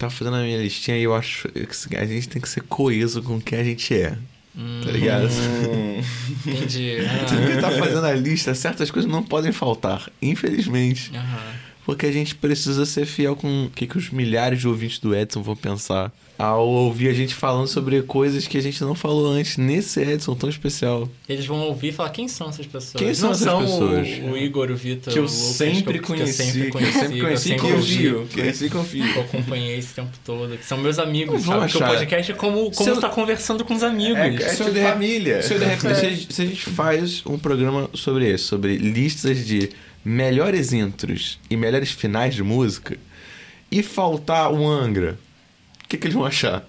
tava fazendo a minha listinha e eu acho que a gente tem que ser coeso com o que a gente é. Hum, Tá ligado? Entendi. Quem tá fazendo a lista, certas coisas não podem faltar, infelizmente. Ah, aham. Porque a gente precisa ser fiel com o que, que os milhares de ouvintes do Edson vão pensar ao ouvir a gente falando sobre coisas que a gente não falou antes nesse Edson tão especial. Eles vão ouvir e falar quem são essas pessoas. Quem são Não essas são pessoas? O, o Igor, o Vitor, Que eu o Lucas, sempre que eu, conheci, Que eu sempre que eu conheci, sempre conheci, que eu que sempre confio, ouvi, conheci e confio. que eu acompanhei esse tempo todo. Que são meus amigos, sabe? Porque o achar. podcast é como, como Se eu- tá conversando com os amigos. É, é der- família. Se, eu de repente, se a gente faz um programa sobre isso, sobre listas de melhores intros e melhores finais de música, e faltar o Angra, o que, que eles vão achar?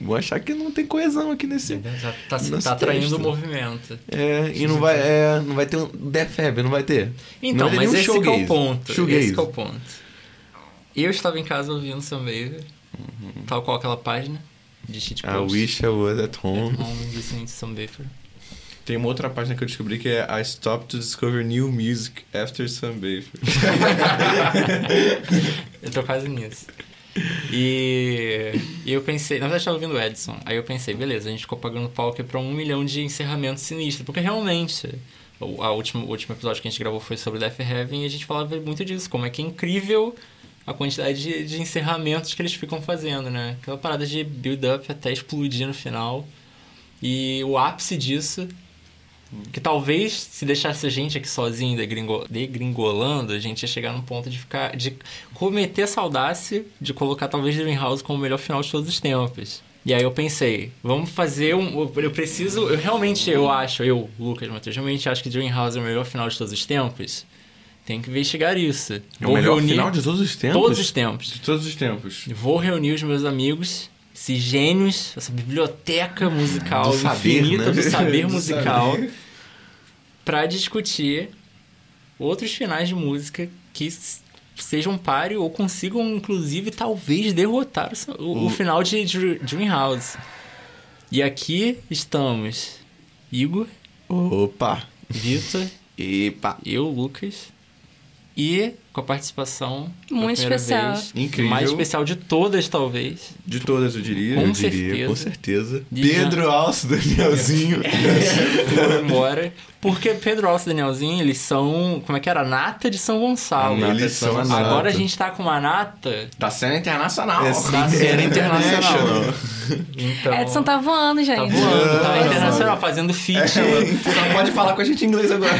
Vão achar que não tem coesão aqui nesse. Já tá, Nosso tá atraindo o movimento. É, e não vai, é, não vai ter um Def Heavy, não vai ter. Então, não vai ter mas esse é o ponto. Esse é o ponto. Eu estava em casa ouvindo Sunbather, tal qual aquela página de cheat I wish I was at home. Home listening to Sunbather. Tem uma outra página que eu descobri que é I stopped to discover new music after Sunbather. Eu tô quase nisso. E, e eu pensei, na verdade eu tava ouvindo o Edson, aí eu pensei, beleza, a gente ficou pagando pau aqui pra um milhão de encerramentos sinistros, porque realmente, o, a último, o último episódio que a gente gravou foi sobre Death Heaven e a gente falava muito disso, como é que é incrível a quantidade de, de encerramentos que eles ficam fazendo, né? Aquela parada de build-up até explodir no final. E o ápice disso que talvez se deixasse a gente aqui sozinho degringo, degringolando, a gente ia chegar num ponto de ficar. de cometer essa audácia de colocar talvez Dreamhouse como o melhor final de todos os tempos. E aí eu pensei, vamos fazer um. Eu preciso. Eu realmente, eu acho, eu, Lucas Matheus, realmente acho que Dreamhouse é o melhor final de todos os tempos. Tem que investigar isso. É o melhor final de todos os tempos? Todos os tempos. De todos os tempos. Vou reunir os meus amigos, esses gênios, essa biblioteca musical Do saber, infinita né? do saber musical, saber. pra discutir outros finais de música que sejam páreo ou consigam, inclusive, talvez derrotar o, o- o final de Dr- Dreamhouse. E aqui estamos Igor, Opa! Vitor, Epa! eu, Lucas, e com a participação Muito especial. vez, Incrível. mais especial de todas, talvez. De todas, eu diria. Com eu diria, certeza. com certeza. De Pedro Alce, Danielzinho. Foram embora. Porque Pedro Alce e Danielzinho, eles são. Como é que era? Nata de São Gonçalo. A nata Eles de São. Agora a gente tá com uma nata Da cena internacional. É, da cena internacional. Então, Edson tá voando, gente. tá voando, tá internacional, fazendo feat. Só pode falar com a gente em inglês agora.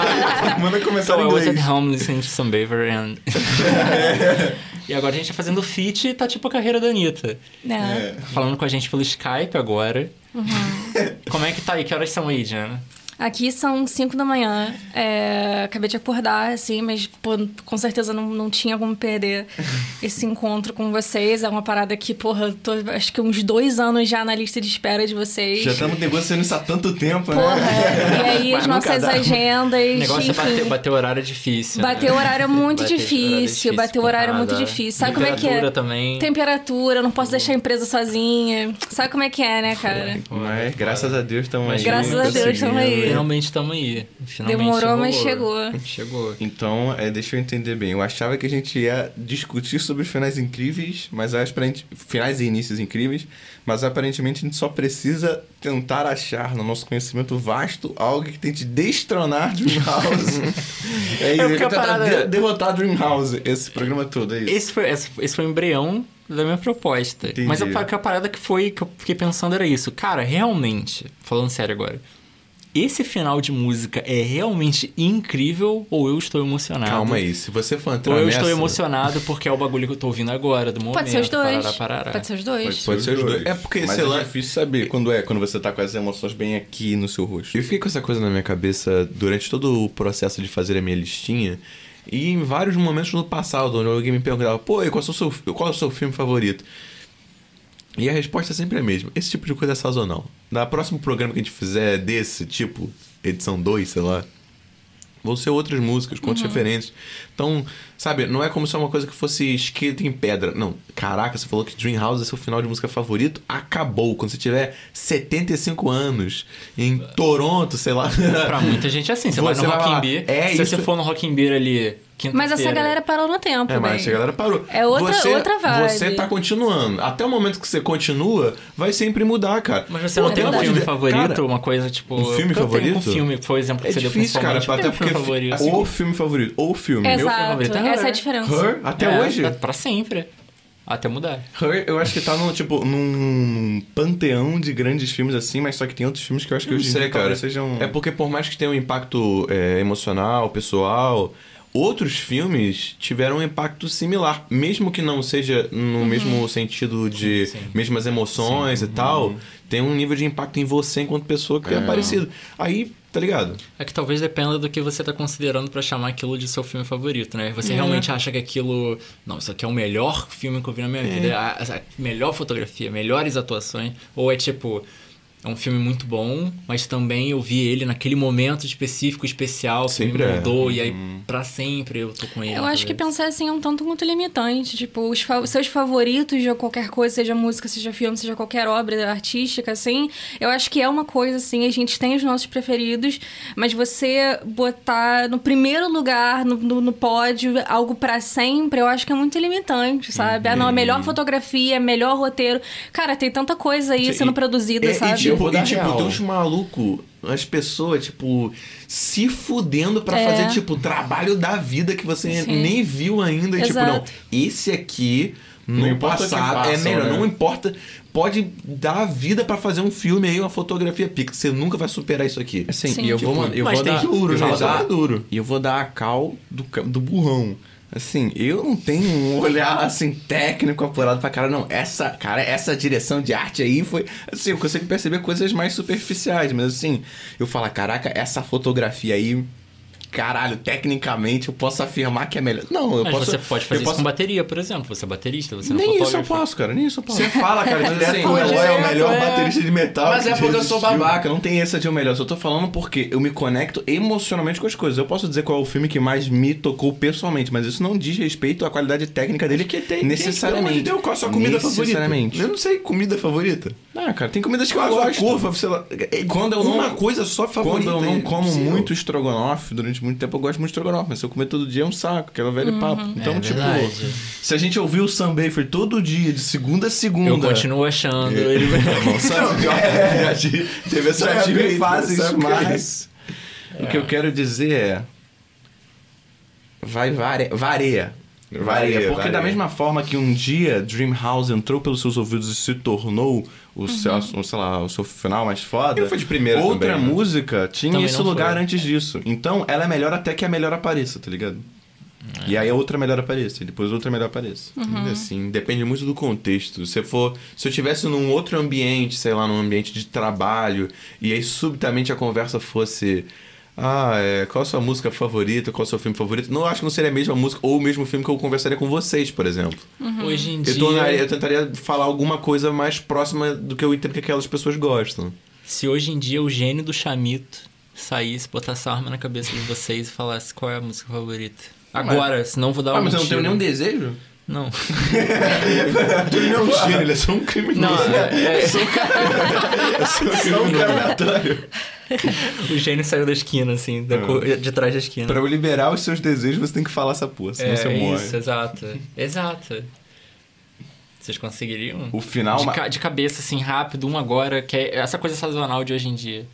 Manda começar So I em was at inglês. home listening to some Baver e agora a gente tá fazendo feat e tá tipo a carreira da Anitta. É. Tá Falando com a gente pelo Skype agora. Como é que tá aí? Que horas são aí, Diana? Aqui são 5 da manhã. É, acabei de acordar, assim, mas pô, com certeza não, não tinha como perder esse encontro com vocês. É uma parada que, porra, tô acho que uns dois anos já na lista de espera de vocês. Já estamos negociando isso há tanto tempo, Porra, né? e aí Mas as nossas dá. agendas. O negócio enfim, é bater, bater horário é difícil. né? Bater o horário é muito Bater difícil, bater o horário é muito difícil. Sabe como é que é? Temperatura também. Temperatura, não posso deixar a empresa sozinha. Sabe como é que é, né, cara? Mas graças a Deus estamos aí. Graças a Deus, conseguindo. tamo aí. Finalmente estamos aí. Finalmente Demorou, mas chegou. Chegou. Então, é, deixa eu entender bem. Eu achava que a gente ia discutir sobre finais incríveis, mas aparentemente. Finais e inícios incríveis, mas aparentemente a gente só precisa tentar achar no nosso conhecimento vasto algo que tente destronar Dreamhouse. é isso, É tentar de- derrotar Dreamhouse, esse programa todo, é isso. Esse foi, esse, esse foi o embrião da minha proposta. Entendi. Mas a, a parada que foi que eu fiquei pensando era isso. Cara, realmente, falando sério agora, esse final de música é realmente incrível ou eu estou emocionado? Calma aí, se você for entrar Ou eu nessa... estou emocionado porque é o bagulho que eu tô ouvindo agora, do momento. Pode ser os dois. Parará, parará. Pode ser os dois. Pode ser os dois. É porque, mas sei é lá- difícil saber quando é, quando você tá com as emoções bem aqui no seu rosto. Eu fiquei com essa coisa na minha cabeça durante todo o processo de fazer a minha listinha. E em vários momentos no passado, onde alguém me perguntava, pô, qual é o seu, qual é o seu filme favorito? E a resposta é sempre a mesma. Esse tipo de coisa é sazonal. Na próximo programa que a gente fizer desse tipo, edição 2, sei lá, vão ser outras músicas, com outras referências. Então, sabe, não é como se é uma coisa que fosse escrita em pedra. Não, caraca, você falou que Dream House é seu final de música favorito. Acabou. Quando você tiver 75 anos, em Toronto, sei lá. Pra muita gente é assim. Você, vai no Você vai Rock in Beer. é se isso- você for no Rock in Beer ali. Mas essa galera parou no tempo, É, mas bem. essa galera parou. É outra- você, outra vibe. Você tá continuando. Até o momento que você continua, vai sempre mudar, cara. Mas você Pô, não tem um de filme favorito? cara, uma coisa tipo. um filme eu favorito? Um filme, foi o exemplo que É você deu difícil, cara, principalmente. até um porque filme favorito. assim, O filme favorito, ou filme. Meu filme Exato, favorito é essa é a Her. diferença. Her, até É, hoje. Pra, pra sempre. Até mudar. Her, eu acho que tá no, tipo, num panteão de grandes filmes assim, mas só que tem outros filmes que eu acho que Não hoje em sei, dia cara. sejam... É porque por mais que tenha um impacto é, emocional, pessoal, outros filmes tiveram um impacto similar. Mesmo que não seja no mesmo sentido de Sim, sim. mesmas emoções e tal, tem um nível de impacto em você enquanto pessoa que é, É. parecido. Aí, tá ligado? É que talvez dependa do que você tá considerando pra chamar aquilo de seu filme favorito, né? Você É. realmente acha que aquilo. Não, isso aqui é o melhor filme que eu vi na minha vida. A, a melhor fotografia, melhores atuações. Ou é tipo. É um filme muito bom, mas também eu vi ele naquele momento específico, especial, que Sempre me é. mudou, e aí pra sempre eu tô com ele. Eu acho que pensar assim é um tanto muito limitante. Tipo, os fa- seus favoritos de qualquer coisa, seja música, seja filme, seja qualquer obra artística, assim, eu acho que é uma coisa, assim, a gente tem os nossos preferidos, mas você botar no primeiro lugar, no, no, no pódio, algo pra sempre, eu acho que é muito limitante, sabe? Ah, não, a melhor fotografia, melhor roteiro. Cara, tem tanta coisa aí sendo produzida, É, sabe? E tipo, dar e, tipo real. tem uns malucos, as pessoas, tipo, se fudendo pra É. fazer, tipo, o trabalho da vida que você Sim. nem viu ainda. E, tipo, não, Exato. esse aqui, Não no importa o que passado, é melhor. né? Não importa. Pode dar a vida pra fazer um filme aí, uma fotografia pica. Você nunca vai superar isso aqui. Assim, Sim. e eu Tipo, vou, eu mas vou tem dar, duro, eu né? vou é dar, duro. E eu vou dar a cal do, do burrão. Assim, eu não tenho um olhar assim técnico apurado pra cara, não. Essa, cara, essa direção de arte aí foi. Assim, eu consigo perceber coisas mais superficiais, mas assim, eu falo, caraca, essa fotografia aí. Caralho, tecnicamente eu posso afirmar que é melhor. Não, eu Mas posso. você pode fazer eu isso posso... com bateria, por exemplo. Você é baterista, você não é Nem isso eu posso, cara, nem isso eu posso. Você fala, cara, direto assim, que o Eloy é o melhor é. baterista de metal. Mas que é porque eu sou babaca, não tem essa de o melhor. Eu só tô falando porque eu me conecto emocionalmente com as coisas. Eu posso dizer qual é o filme que mais me tocou pessoalmente, mas isso não diz respeito à qualidade técnica dele Que tem, necessariamente. Tem, pelo amor de Deus, qual a sua comida favorita? Necessariamente. Eu não sei, comida favorita. Ah, cara, tem comidas que eu a gosto. curva, sei lá. É, Quando eu não- Uma coisa só favorita. Quando eu não é como impossível. muito estrogonofe, durante muito tempo eu gosto muito de estrogonofe, mas se eu comer todo dia é um saco, aquela velha papo. Então, É tipo, verdade. se a gente ouvir o Sam Bafer todo dia, de segunda a segunda. Eu continuo achando ele. Não, sabe? Já tive- Teve essa Já tive fases, mas. O que eu quero dizer é. Vai vare... varia. Varia. Varia, Porque varia. da mesma forma que um dia Dream House entrou pelos seus ouvidos e se tornou o seu, o- sei lá, o seu final mais foda. Ele foi de primeira Outra também, né? música tinha Também esse lugar foi. antes disso. Então ela é melhor até que a melhor apareça, tá ligado? E aí a outra melhor apareça, e depois outra melhor apareça. Ainda Assim, depende muito do contexto. Se for, se eu tivesse num outro ambiente, sei lá, num ambiente de trabalho, e aí subitamente a conversa fosse ah, é, qual a sua música favorita, qual é o seu filme favorito? Não acho que não seria a mesma música ou o mesmo filme que eu conversaria com vocês, por exemplo. Hoje em dia. Eu, tornaria- eu tentaria falar alguma coisa mais próxima do que eu entendo que aquelas pessoas gostam. Se hoje em dia o gênio do Chamito saísse, botasse a arma na cabeça de vocês e falasse qual é a música favorita. Agora, senão eu vou dar Ah, um mas eu não tenho nenhum desejo? Não. Ele não é um gênio, ele é só um criminoso. Não, é, é, Só um cara aleatório. o gênio saiu da esquina, assim, da cor- de trás da esquina. Pra eu liberar os seus desejos, você tem que falar essa porra, senão é você morre. isso, exato. Exato. Vocês conseguiriam? O final... De, ma- ca- de cabeça, assim, rápido, um agora, que é essa coisa sazonal de hoje em dia.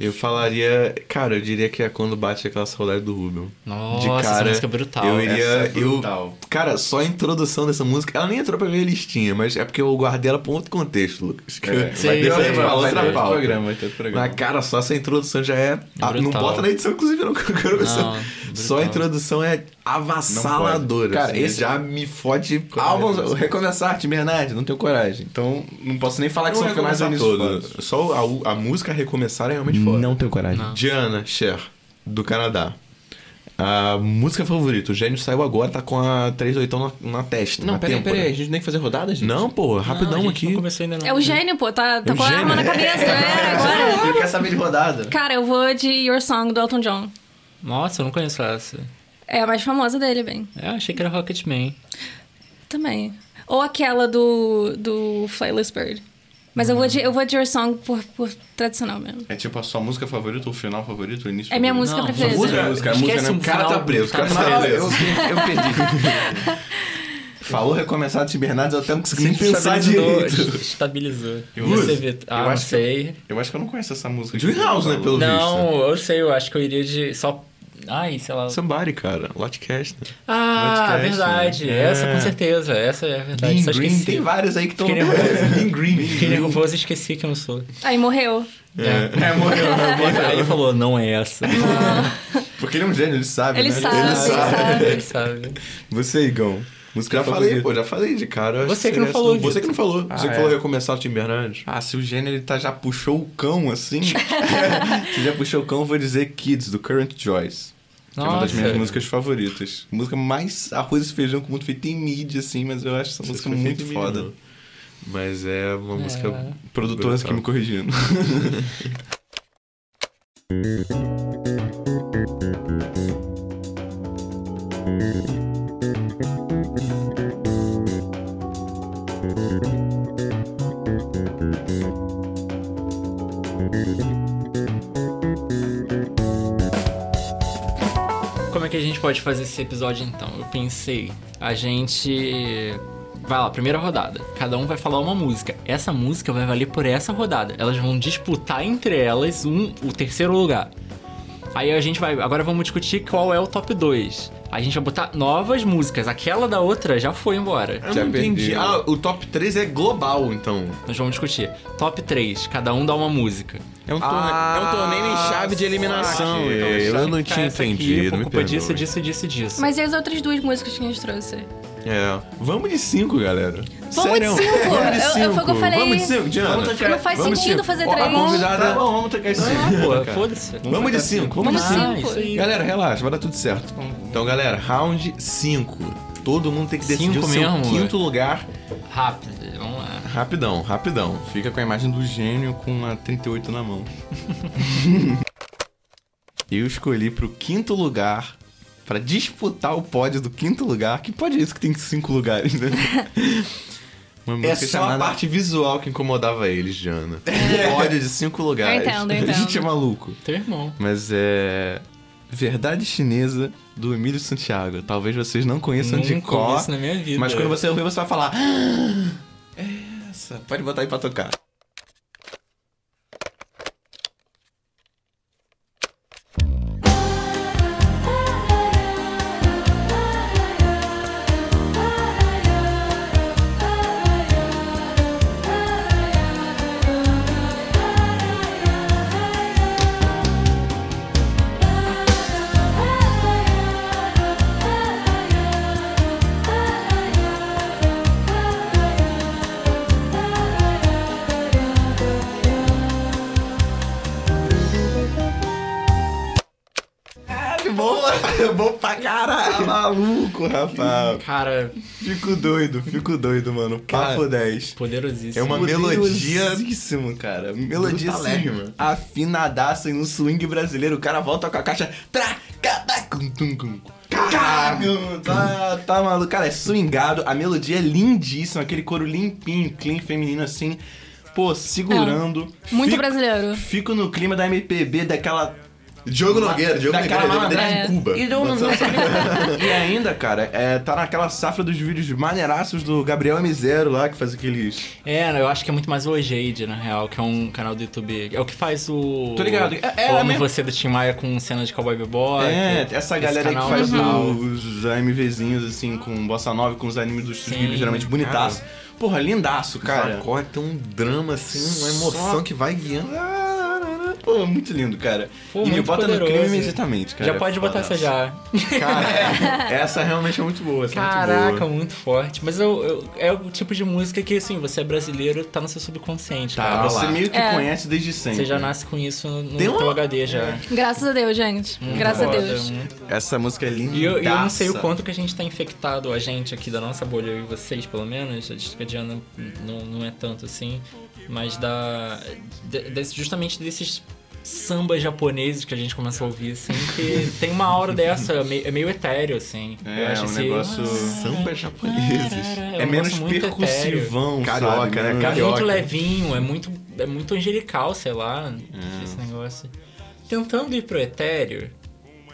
Eu falaria. Cara, eu diria que é quando bate aquela saudade do Rubio. Nossa, de cara, essa música é brutal. Eu iria. É eu, brutal. cara, só a introdução dessa música. Ela nem entrou pra minha listinha, mas é porque eu guardei ela pra um outro contexto, Lucas. Que É, Sim, vai ter sim. outra, Vai pauta. programa, vai ter outro programa. Mas, cara, só essa introdução já é. Ah, não Brutal. bota na edição, inclusive, não. eu Não, só- a introdução é avassaladora. Cara, assim, esse- já me fode. Álbuns, recomeçar, Tim Bernard, não tenho coragem. Então, não posso nem falar que são finais todo. Só a, a música recomeçar é realmente foda. Não tenho coragem. Não. Diana Cher, do Canadá. A música favorita, o gênio saiu agora, tá com a 38 na, na testa. Não, peraí, peraí, a gente tem que fazer rodada, gente? Não, pô, rapidão Não, a gente aqui. Não ainda não. É o gênio, pô. Tá, tá É o com a arma gênio. na cabeça, né? Agora. Ele quer saber de rodada. Cara, eu vou de Your Song, do Elton John. Nossa, eu não conheço essa. É a mais famosa dele, bem. É, achei que era Rocketman. Também. Ou aquela do, do Flightless Bird. Mas eu vou de, eu vou de Your Song por, por tradicional mesmo. É tipo a sua música favorita, o final favorito, o início É minha favorito? música Não, preferida. música, música, a música não- o O cara tá preso, o cara tá eu, preso. eu perdi. Falou recomeçar de Bernardes, eu até não consegui nem pensar direito. estabilizou. E Good. você vê. Ah, Eu não acho que sei. Eu acho que eu não conheço essa música. Dream House, né, pelo Não, visto. eu sei, eu acho que eu iria de. Só. Ai, sei lá. Somebody, cara. Lotcast. né? Ah, Podcast, verdade. né? Essa É. com certeza. Essa é a verdade. Mean Só Green, esqueci. tem vários aí que estão... Mean Green. Fiquei nervoso e esqueci que eu não sou. Aí morreu. É. É, morreu, Aí ele falou, não é essa. Porque ele é um gênio, ele sabe, Ele né? sabe, ele sabe. Ele sabe. Você, Igão. Música Já falei, favorita. pô, já falei de cara. Você que não seria falou, essa- Você Vitor. que não falou. Ah, você que é. falou que ia começar o Tim Bernardes. Ah, se o gênio ele tá, já puxou o cão assim. se já puxou o cão, eu vou dizer Kids, do Current Joyce. Que é uma das Nossa. minhas músicas favoritas. Música mais arroz e feijão com muito feito em mídia, assim, mas eu acho essa Não sei música muito mim, foda. não. Mas é uma música. Produtor aqui me corrigindo. que a gente pode fazer esse episódio então? Eu pensei, a gente. Vai lá, primeira rodada. Cada um vai falar uma música. Essa música vai valer por essa rodada. Elas vão disputar entre elas um, o terceiro lugar. Aí a gente vai. Agora vamos discutir qual é o top 2. A gente vai botar novas músicas. Aquela da outra já foi embora. Eu Já não entendi. Ah, o top 3 é global, então. Nós vamos discutir. Top 3, cada um dá uma música. É um, torne... é um torneio em chave de eliminação. saquei. Então, Eu sabe? não tinha Essa aqui, entendido, por me culpa disso, disso, disso, disso. Mas e as outras duas músicas que a gente trouxe? É. Vamos de cinco, galera. Vamos Sério? de cinco. Vamos de Eu- cinco. eu- foi o que eu falei. Vamos de cinco, Diana. Vamos tacar- Não faz Vamos de sentido cinco. fazer três. A convidada... Tá bom, vamos tacar esse Ah, pô, foda-se. Vamos de cinco, Vamos de Ah, cinco. isso aí. Galera, relaxa, vai dar tudo certo. Então, galera, round 5. Todo mundo tem que decidir Cinco o seu mesmo, quinto lugar. Rápido. Rapidão, rapidão. Fica com a imagem do gênio com a 38 na mão. Eu escolhi pro quinto lugar pra disputar o pódio do quinto lugar. Que pódio é isso que tem cinco lugares, né? Uma É só a chamada- parte visual que incomodava eles, Jana. Pódio de cinco Eu lugares. entendo, eu A gente é entendo. maluco. Teu irmão. Mas é. Verdade Chinesa do Emílio Santiago. Talvez vocês não conheçam de Nunca cor. ouvi isso na minha vida. Mas quando você ouvir, você vai falar. "Ah, é essa. Pode botar aí pra tocar. Caralho! Tá maluco, Rafael. Cara, Fico doido, fico doido, mano. Papo Cara, 10. poderosíssimo. É uma melodia. Poderosíssimo, cara. Melodia assim, afinadaça e no swing brasileiro. O cara volta com a caixa. Tra, cada, cum, tum, cum. Caralho, tá, tá maluco. Cara, é swingado. A melodia é lindíssima. Aquele coro limpinho, clean, feminino assim. Pô, segurando. Muito Fico- brasileiro. Fico no clima da MPB, daquela Diogo Nogueira, Diogo Nogueira, malandragem. Nogueira de Cuba. E, não, e ainda, cara, é, tá naquela safra dos vídeos maneiraços do Gabriel M0 lá, que faz aqueles. É, eu acho que é muito mais o Ojade, na real, que é um canal do YouTube. É o que faz o. Tô ligado. É- é o a Amo mesma- Você do Tim Maia com cena de Cowboy Bebop. É, essa galera aí que faz é legal. os AMVzinhos, assim, com bossa nova, com os animes dos vídeos geralmente bonitaço. Porra, lindaço, cara. Cara, tem um drama assim, uma emoção Só- que vai guiando. Pô, muito lindo, cara. Pô, e me bota no poderoso. clima imediatamente, cara. já pode botar essa já. Cara, essa realmente é muito boa. Essa é muito Caraca, boa. muito forte. Mas eu, eu- é o tipo de música que, assim, você é brasileiro, tá no seu subconsciente. Tá, cara. você lá. meio que É. conhece desde sempre. Você já nasce com isso no Tem uma- teu HD já. Graças a Deus, gente. Muito Graças a foda, Deus. muito Essa música é linda. E eu, e eu não sei o quanto que a gente tá infectado, a gente aqui da nossa bolha, eu e vocês pelo menos, a gente que a Diana não, não é tanto assim, mas da, de- desse- justamente desses sambas japoneses que a gente começa a ouvir, assim, que tem uma aura dessa, é meio, é meio etéreo, assim. É, Eu acho é um esse- negócio- Sambas japoneses. É menos percussivão, Carioca, sabe? né? Menos- É Carioca. muito levinho, é muito, é muito angelical, sei lá, esse negócio. Tentando ir pro etéreo,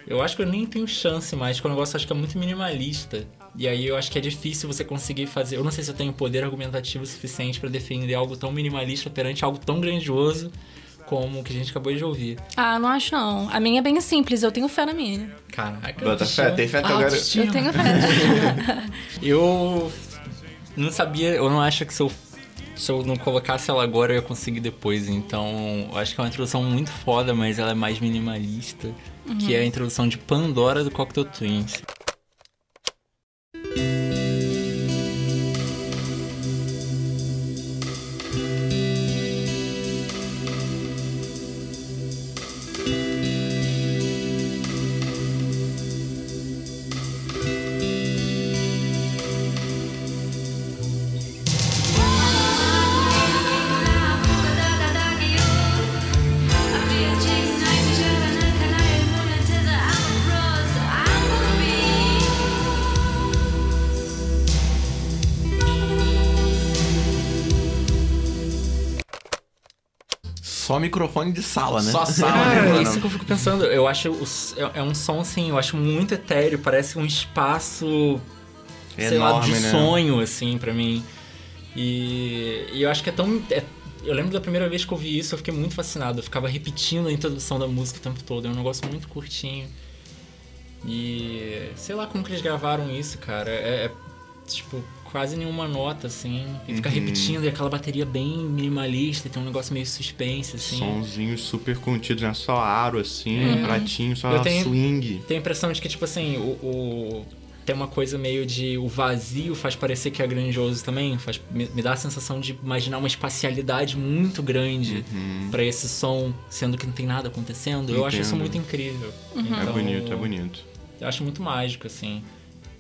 eu acho que eu nem tenho chance mais, porque o negócio acho que é muito minimalista. E aí eu acho que é difícil você conseguir fazer. Eu não sei se eu tenho poder argumentativo suficiente pra defender algo tão minimalista perante algo tão grandioso como o que a gente acabou de ouvir. Ah, não acho não. A minha é bem simples, eu tenho fé na minha. Caraca. Bota fé, tem fé até agora. Autoestima. Eu tenho fé. Eu não sabia, eu não acho que se eu, se eu não colocasse ela agora eu ia conseguir depois. Então, eu acho que é uma introdução muito foda, mas ela é mais minimalista. Que é a introdução de Pandora do Cocktail Twins. Microfone de sala, né? Só sala, Ah, né, é isso que eu fico pensando. Eu acho os- é, é um som assim, eu acho muito etéreo, parece um espaço sei lá, Enorme, de né? sonho, assim, pra mim. E, e eu acho que é tão. é- eu lembro da primeira vez que eu vi isso, eu fiquei muito fascinado. Eu ficava repetindo a introdução da música o tempo todo. É um negócio muito curtinho. E sei lá como que eles gravaram isso, cara. É, é, tipo quase nenhuma nota, assim. E fica Uhum. repetindo, e aquela bateria bem minimalista, tem um negócio meio suspense, assim. Sonzinhos super contidos, né? Só aro, assim, Uhum. pratinho, só Eu tenho- swing. Tenho a impressão de que, tipo assim, o, o- tem uma coisa meio de. O vazio faz parecer que é grandioso também. Faz, me, me dá a sensação de imaginar uma espacialidade muito grande pra esse som, sendo que não tem nada acontecendo. Eu acho isso Entendo. muito incrível. É Então, bonito, é bonito. Eu acho muito mágico, assim.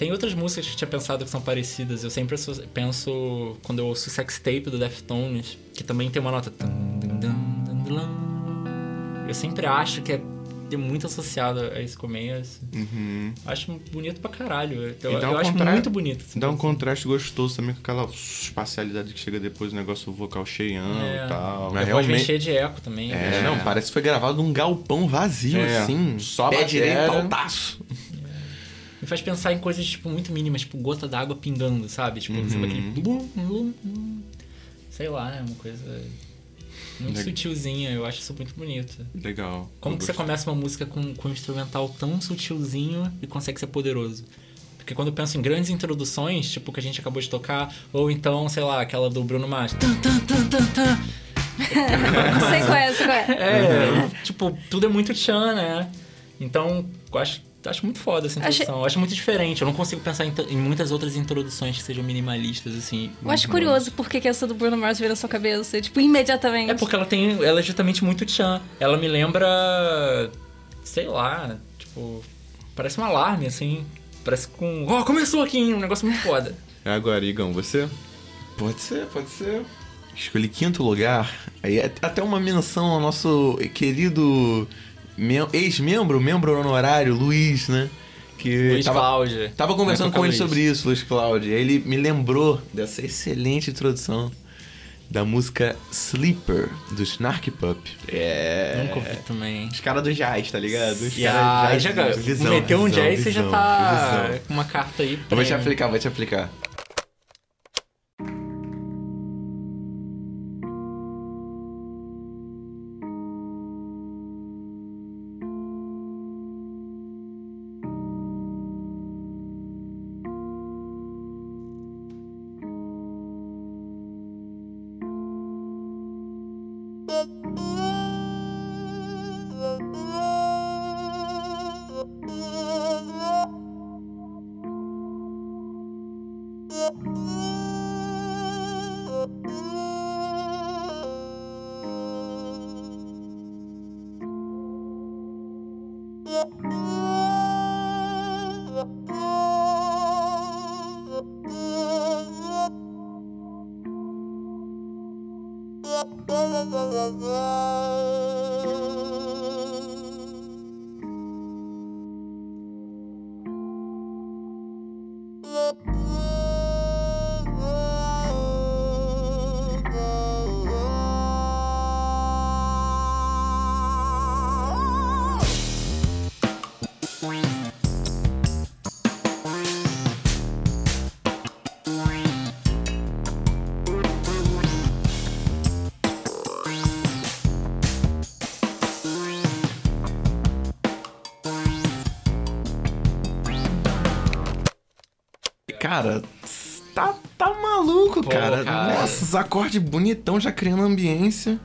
Tem outras músicas que eu tinha pensado que são parecidas. Eu sempre penso, quando eu ouço o Sex Tape do Deftones, que também tem uma nota. Eu sempre acho que é é muito associado a esse começo. Uhum. Acho bonito pra caralho. Eu, um acho muito bonito. assim. Dá um contraste gostoso também com aquela espacialidade que chega depois, o negócio vocal cheião É. e tal. Mas realmente- cheia de eco também. É. né? Não, parece que foi gravado num galpão vazio, É, assim. só pé direito, altaço. Me faz pensar em coisas, tipo, muito mínimas, tipo, gota d'água pingando, sabe? Tipo, Uhum. sabe aquele... blum, blum, blum. Sei lá, é uma coisa muito Legal. sutilzinha. Eu acho isso muito bonito. Legal. Como que você começa uma música com, com um instrumental tão sutilzinho e consegue ser poderoso? Porque quando eu penso em grandes introduções, tipo o que a gente acabou de tocar, ou então, sei lá, aquela do Bruno Mars. Tan. sei qual é, sei qual é. É, tipo, tudo é muito tchan, né? Então, eu acho, acho muito foda essa Achei- introdução. Eu acho muito diferente. Eu não consigo pensar em, em muitas outras introduções que sejam minimalistas, assim. Eu acho curioso por que essa do Bruno Mars veio na sua cabeça. Tipo, imediatamente. É porque ela tem. Ela é justamente muito tchan. Ela me lembra. Sei lá, tipo. Parece um alarme, assim. Parece com. Ó, começou aqui, hein? Um negócio muito foda. É agora, Igão, você? Pode ser, pode ser. Escolhi quinto lugar. Aí é até uma menção ao nosso querido ex-membro, membro honorário, Luiz, né? Que Luiz tava, Cláudia. tava conversando com ele sobre isso, Luiz Cláudio. Aí ele me lembrou dessa excelente introdução da música Sleeper, do Snark Pup. É. Nunca ouvi também. Os caras do jazz, tá ligado? Os E aí já visão, meteu um visão, jazz, você já tá visão. com uma carta aí. Eu vou te aplicar, vou te aplicar. Acordes bonitão já criando ambiência.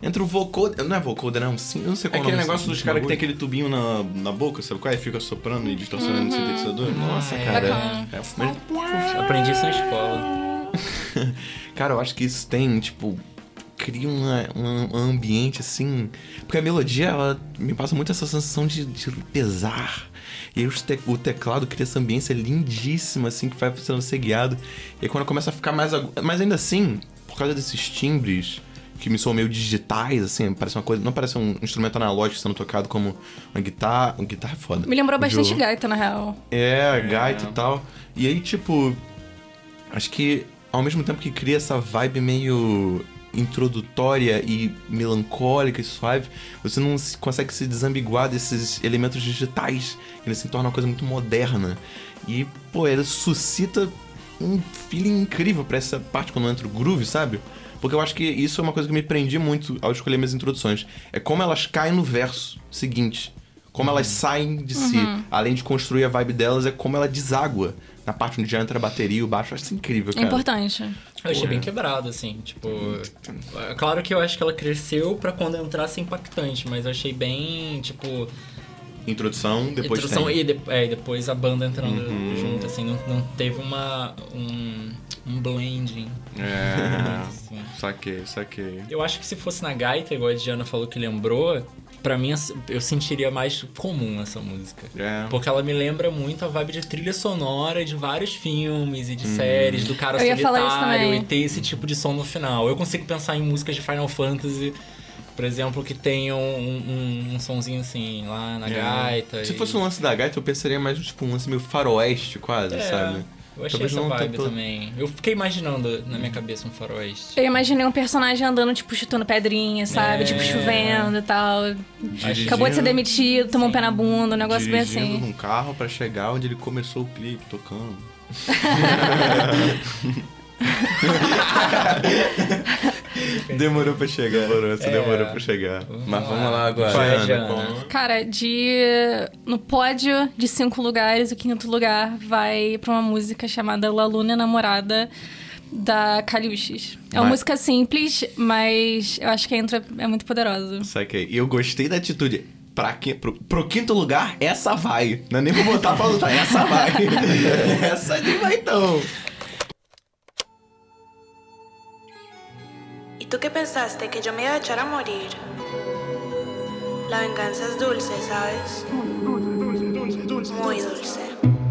Entra o vocoder. Não é vocoder, não. Sim, eu não sei É qual é aquele negócio dos caras que tem aquele tubinho na, na boca, sabe qual é? Fica soprando e distorcionando o sintetizador. Nossa, Ah, é. cara. Bacana. É, mas- Aprendi isso na escola. Cara, eu acho que isso tem, tipo, cria uma, um, um ambiente assim. Porque a melodia, ela me passa muito essa sensação de, de pesar. E aí te- o teclado cria essa ambiência lindíssima, assim, que vai sendo ser guiado. E aí quando começa a ficar mais agudo. Mas ainda assim, por causa desses timbres que me são meio digitais, assim, parece uma coisa. Não parece um instrumento analógico sendo tocado como uma guitarra. Uma guitarra é foda. Me lembrou O bastante gaita, na real. É, gaita e tal. E aí, tipo, acho que ao mesmo tempo que cria essa vibe meio introdutória e melancólica e suave, você não se- consegue se desambiguar desses elementos digitais. Ele se torna uma coisa muito moderna. E, pô, ele suscita um feeling incrível pra essa parte quando entra o groove, sabe? Porque eu acho que isso é uma coisa que me prendi muito ao escolher minhas introduções. É como elas caem no verso seguinte. Como elas saem de si. Além de construir a vibe delas, é como ela deságua na parte onde já entra a bateria e o baixo. Eu acho isso incrível, É cara. importante. Eu achei bem quebrado, assim, tipo... é Claro que eu acho que ela cresceu pra quando entrasse impactante, mas eu achei bem, tipo... Introdução, depois introdução tem. e, de- é, e depois a banda entrando Uhum. junto, assim, não, não teve uma... um, um blending. É. assim. saquei, saquei. Eu acho que se fosse na gaita, igual a Diana falou que lembrou, pra mim eu sentiria mais comum essa música. É. Porque ela me lembra muito a vibe de trilha sonora de vários filmes e de séries, do cara Eu ia falar isso solitário e ter esse tipo de som no final. Eu consigo pensar em músicas de Final Fantasy, por exemplo, que tenham um, um, um sonzinho assim lá na É. gaita. Se e- fosse um lance da gaita, eu pensaria mais tipo um lance meio faroeste, quase, É, sabe? Eu achei Talvez essa não vibe tanto- também. Eu fiquei imaginando na minha cabeça um faroeste. Eu imaginei um personagem andando, tipo, chutando pedrinha, sabe? É. Tipo, chovendo e tal. Dirigindo- Acabou de ser demitido, tomou um pé na bunda, um negócio bem Dirigindo assim. num carro pra chegar onde ele começou o clipe, tocando. Demorou pra chegar. Demorou, você É. demorou pra chegar. Mas vamos lá agora. Vai, como- Cara, de. No pódio de cinco lugares, o quinto lugar vai pra uma música chamada La Luna Namorada da Caliuches. É uma Mas- música simples, mas eu acho que a intro é muito poderosa. Saquei. E eu gostei da atitude. Pra que, pro, pro quinto lugar, essa vai. Não é nem pra botar pra lutar, essa vai. essa aí vai então. Tú qué pensaste? ¿Que yo me iba a echar a morir? La venganza es dulce, ¿sabes? Muy dulce. La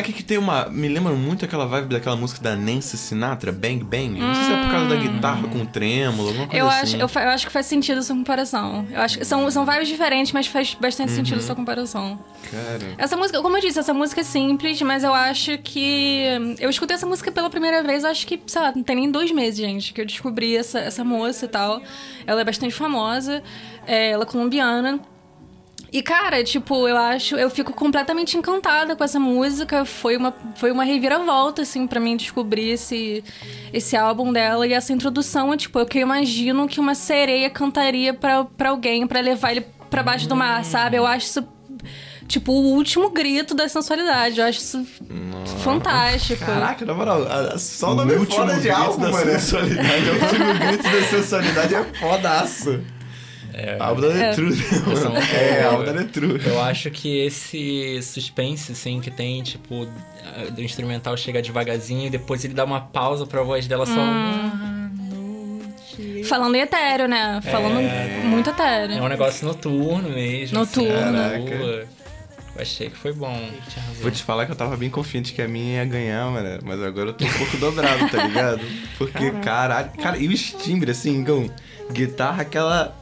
O que, tem uma. Me lembra muito aquela vibe daquela música da Nancy Sinatra, Bang Bang? Não sei se é por causa da guitarra com trêmulo, alguma coisa Eu assim. acho, eu, eu acho que faz sentido essa comparação. Eu acho que são, são vibes diferentes, mas faz bastante sentido essa comparação. Cara. Essa música, como eu disse, essa música é simples, mas eu acho que. Eu escutei essa música pela primeira vez, acho que, sei lá, não tem nem dois meses, gente, que eu descobri essa, essa moça e tal. Ela é bastante famosa, é, ela é colombiana. E, cara, tipo, eu acho, eu fico completamente encantada com essa música. Foi uma, foi uma reviravolta, assim, pra mim descobrir esse, esse álbum dela. E essa introdução é, tipo, eu que imagino que uma sereia cantaria pra, pra alguém, pra levar ele pra baixo do mar, sabe? Eu acho isso, tipo, o último grito da sensualidade. Eu acho isso fantástico. Caraca, na moral, só o O nome último foda de grito álbum, da mano. sensualidade. o último grito da sensualidade é fodaço. É, Álbum da Letrue. sou- É, álbum da Letrue. Eu acho que esse suspense, assim, que tem, tipo, a- do instrumental chega devagarzinho e depois ele dá uma pausa pra voz dela só. noite. Falando em etéreo, né? Falando muito etéreo. É um negócio noturno mesmo. Noturno. Assim, Caraca. rua. Eu achei que foi bom. Vou te falar que eu tava bem confiante que a minha ia ganhar, mano. Mas agora eu tô um pouco dobrado, tá ligado? Porque, caralho. Cara, e os timbres, assim, com guitarra, aquela.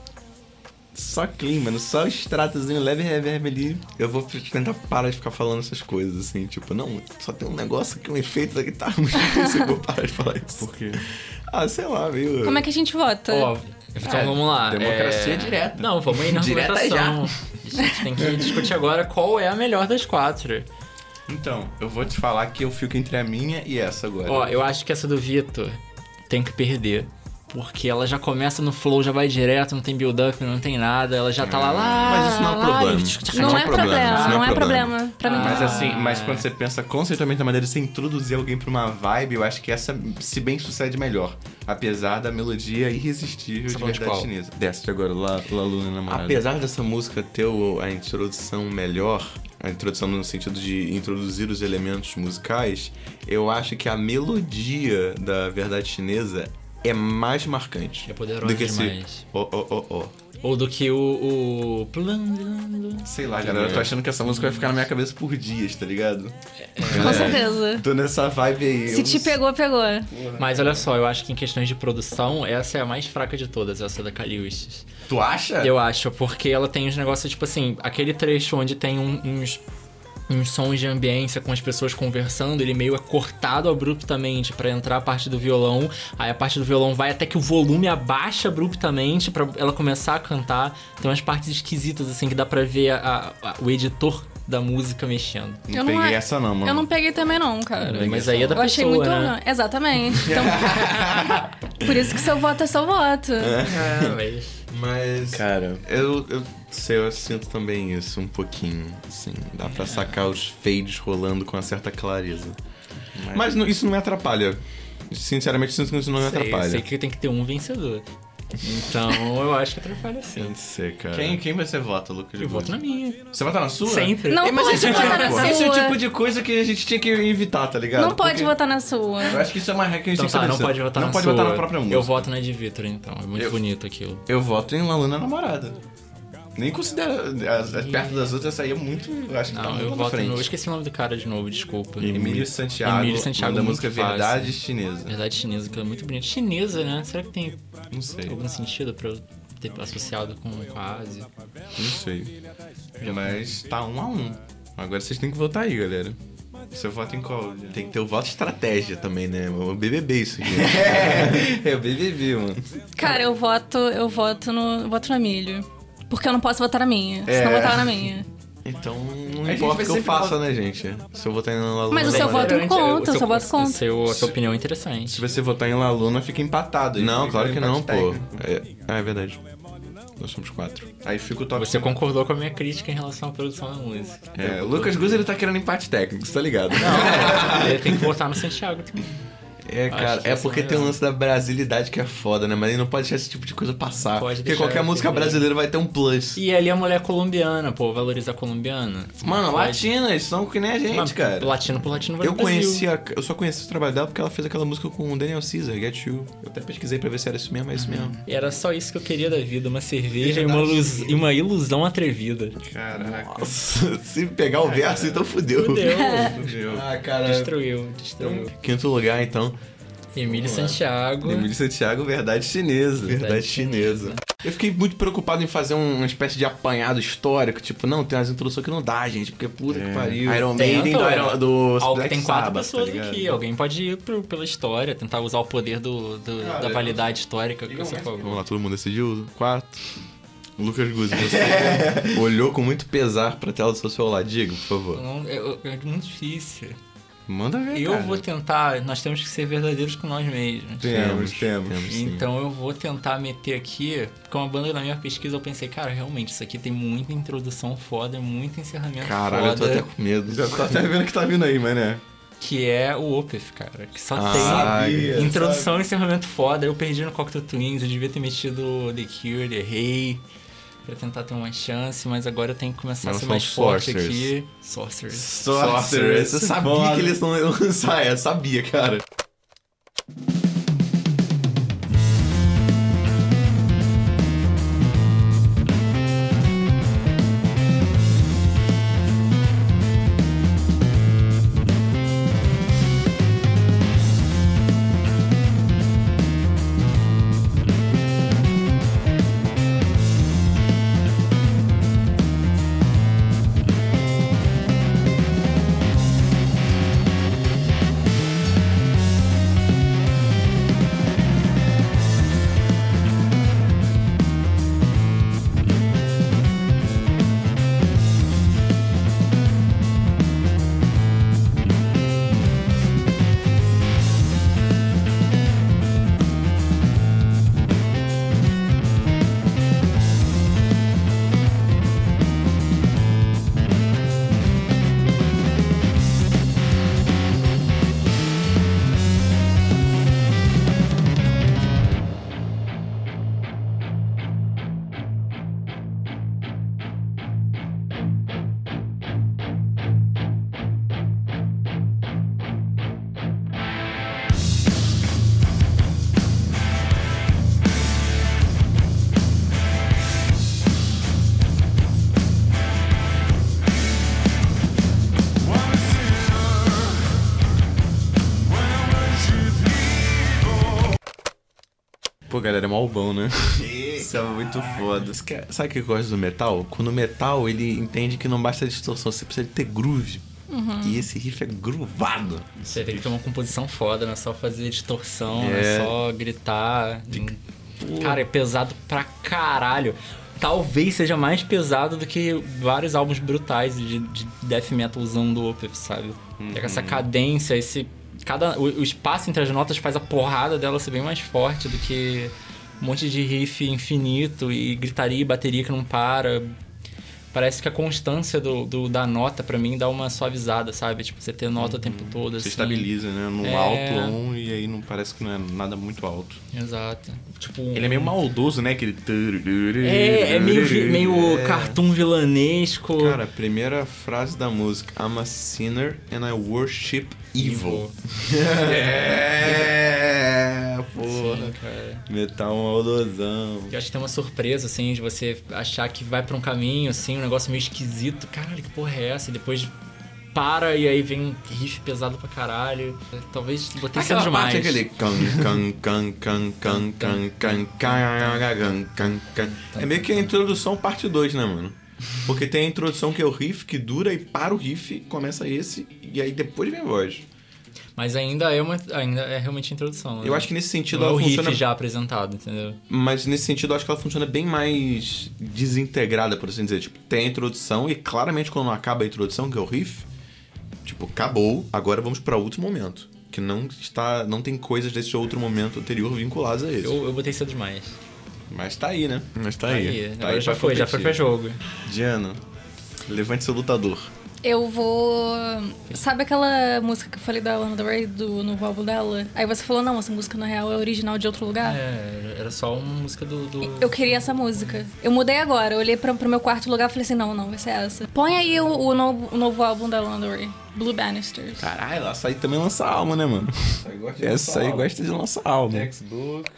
Só clean, mano. Só o extratozinho leve reverb ali. Eu vou tentar parar de ficar falando essas coisas, assim, tipo, não, só tem um negócio aqui, um efeito da guitarra muito difícil, eu vou parar de falar isso. Por quê? Ah, sei lá, meio... Como é que a gente vota? Ó, então É, vamos lá. democracia é... direta. Não, vamos aí na Direta argumentação. A gente tem que discutir agora qual é a melhor das quatro. Então, eu vou te falar que eu fico entre a minha e essa agora. Ó, eu acho que essa do Vitor tem que perder. Porque ela já começa no flow, já vai direto, não tem build-up, não tem nada. Ela já tá lá, lá. Mas isso não é lá, problema. Não, não é problema, não é problema. Pra mim, Mas Ah. assim, mas quando você pensa conceitualmente na maneira de você introduzir alguém pra uma vibe, eu acho que essa se bem sucede melhor. Apesar da melodia irresistível Você de de verdade chinesa. Desce agora, La, La Luna Namorada. Apesar dessa música ter o- a introdução melhor, a introdução no sentido de introduzir os elementos musicais, eu acho que a melodia da Verdade Chinesa é mais marcante. É poderosa do que esse demais. ó, ó, ó, ó. Ou do que o. o... Sei lá, galera, eu tô achando que essa música vai ficar na minha cabeça por dias, tá ligado? com certeza. Tô nessa vibe aí. Se eu te pegou, pegou. Mas olha só, eu acho que em questões de produção, essa é a mais fraca de todas, essa da Caliustes. Tu acha? Eu acho, porque ela tem uns negócios, tipo assim, aquele trecho onde tem um- uns, uns sons de ambiência com as pessoas conversando, ele meio é cortado abruptamente pra entrar a parte do violão. Aí a parte do violão vai até que o volume abaixa abruptamente pra ela começar a cantar. Tem umas partes esquisitas, assim, que dá pra ver a- a- o editor da música mexendo. Não Eu não peguei é- essa não, mano. Eu não peguei também não, cara. Mas aí é da Eu achei pessoa, muito. né? Exatamente. Então, por isso que seu voto é seu voto. É, mas... Mas Cara, eu, eu sei, eu sinto também isso um pouquinho, assim. Dá pra sacar os fades rolando com uma certa clareza. Mas, não- isso não me atrapalha. Sinceramente, sinto que isso não me Sei, eu atrapalha. sei que tem que ter um vencedor. Então, eu acho que atrapalha sim. Não sei, cara. quem, quem você vota, Lucas? Eu voto na minha. Você vota na sua? Sempre. Não mas pode esse é, o votar tipo, na esse é o sua. tipo de coisa que a gente tinha que evitar, tá ligado? Não pode Porque votar na sua. Eu acho que isso é uma regra que a gente Então tem que tá, não pode votar não na pode sua. votar na própria música. Eu voto na de Vitor, então. É muito Eu- bonito aquilo. Eu voto em Laluna Namorada. Nem considero. as- as- perto das outras, essa aí é muito. Eu acho que tá Não, muito eu voto frente. no... Eu esqueci o nome do cara de novo, desculpa. Emílio Santiago. Emílio Santiago, da música fácil. Verdade Chinesa. Verdade chinesa, que é muito bonito. Chinesa, né? Será que tem Não sei. algum sentido pra eu ter associado com, com a Ásia? Não sei. Mas tá um a um. Agora vocês têm que votar aí, galera. Você vota em qual? Tem que ter o voto estratégia também, né? O BBB isso aqui. É o BBB, mano. Cara, eu voto, eu voto no. eu voto no Emílio. Porque eu não posso votar na minha. Se não É. votar na minha. Então, não importa o que eu faça, votar- né, gente? Se eu votar em Laluna Mas o seu Namorada- voto Interessante, conta, o seu voto conta. Seu, a sua opinião é Se interessante. você votar em Laluna, fica empatado. Não, fica claro que não, pô. É, ah, é verdade. Nós somos quatro. Aí fica o top Você concordou com a minha crítica em relação à produção da música. É, o Lucas Guz ele tá querendo empate técnico, você tá ligado? Não, ele tem que votar no Santiago também. É, cara, é essa porque é tem o melhor. lance da brasilidade que é foda, né? Mas ele não pode deixar esse tipo de coisa passar. Pode porque qualquer eu música brasileira vai ter um plus. E ali a mulher colombiana, pô, valorizar a colombiana. Mano, Pode. latinas são que nem a gente, Mas cara. Latino por latino vai Eu no Brasil. conheci a, eu só conheci o trabalho dela porque ela fez aquela música com o Daniel Caesar, Get You. Eu até pesquisei pra ver se era isso mesmo, é isso mesmo. E Era só isso que eu queria da vida, uma cerveja e uma, luz- e uma ilusão atrevida. Caraca. Nossa, se pegar o verso, então fudeu. Fudeu. Fudeu. Ah, cara. Destruiu, destruiu. Quinto lugar, então. Emílio Santiago. Emílio Santiago, Verdade Chinesa. Verdade chinesa. Eu fiquei muito preocupado em fazer um- uma espécie de apanhado histórico. Tipo, não, tem umas introduções que não dá, gente, porque puta que pariu. Iron Tem, Maiden do, Iron, do Black tem quatro Sabbath, pessoas tá aqui. Alguém pode ir pro- pela história, tentar usar o poder do, do- Cara, da eu- validade histórica que você Vamos falou. lá, todo mundo decidiu? Quatro. Lucas Guzzi, você olhou com muito pesar pra tela do seu celular. Diga, por favor. Não, é, é muito difícil. Manda ver, Eu cara. vou tentar. Nós temos que ser verdadeiros com nós mesmos. Temos, temos. sim. Então eu vou tentar meter aqui, com a banda da minha pesquisa, eu pensei, cara, realmente, isso aqui tem muita introdução foda, muito encerramento Caralho, eu tô foda, até com medo. Já tô até vendo que tá vindo aí, mané. que é o Opeth, cara. Que só Ah, tem sabia, introdução e encerramento foda. Eu perdi no Cocteau Twins, eu devia ter metido The Cure, errei. Pra tentar ter uma chance, mas agora eu tenho que começar Não, a ser mais forte Sorcerers. aqui. Sorcerers. Sorcerers. Eu sabia que eles não iam lançar essa, sabia, cara. É malbão, né? Isso é muito foda. Sabe o que eu gosto do metal? Quando o metal ele entende que não basta distorção, você precisa de ter groove. E esse riff é groovado. Você tem que ter uma composição foda, não é só fazer distorção, não é É. só gritar. Cara, é pesado pra caralho. Talvez seja mais pesado do que vários álbuns brutais de, de death metal usando o Opeth, sabe? É essa cadência, esse. Cada, o, o espaço entre as notas faz a porrada dela ser bem mais forte do que um monte de riff infinito e gritaria e bateria que não para. Parece que a constância do, do- da nota, pra mim, dá uma suavizada, sabe? Tipo, você ter nota o tempo todo, Você assim. estabiliza, né? No É. alto on e aí não parece que não é nada muito alto. Exato. Tipo, Ele é meio maldoso, né? Aquele. É, é meio, meio É. cartoon vilanesco. Cara, a primeira frase da música: I'm a sinner and I worship evil. É, ah, porra. Sim, cara. Metal um. Eu acho que tem uma surpresa, assim, de você achar que vai pra um caminho, assim, um negócio meio esquisito. Caralho, que porra é essa? E depois para e aí vem um riff pesado pra caralho. Talvez vou ter sido demais. Aquele É meio que a introdução parte 2, né, mano? Porque tem a introdução que é o riff que dura e para o riff, começa esse e aí depois vem a voz. Mas ainda é, uma, ainda é realmente a introdução. né? Eu acho que nesse sentido Não é o ela riff funciona já apresentado, entendeu? Mas nesse sentido, eu acho que ela funciona bem mais desintegrada, por assim dizer. Tipo, tem a introdução e claramente quando acaba a introdução, que é o riff, tipo, acabou, agora vamos para outro momento. Que não está. não tem coisas desse outro momento anterior vinculadas a esse. Eu, eu botei cedo demais. Mas tá aí, né? Mas tá Tá aí. aí. Tá Agora aí já pra foi, já foi competir. pra jogo. Diana, levante seu lutador. Eu vou. Sabe aquela música que eu falei da Lana Del Rey, do novo álbum dela? Aí você falou, não, essa música na real é original de outro lugar. É, era só uma música do. do... Eu queria essa música. Eu mudei agora. Eu olhei pra, pro meu quarto lugar e falei assim: não, não, vai ser essa. Põe aí o, o novo, o novo álbum da Lana Del Rey, Blue Bannisters. Caralho, essa aí também lança alma, né, mano? Essa aí gosta de lançar alma. Textbook.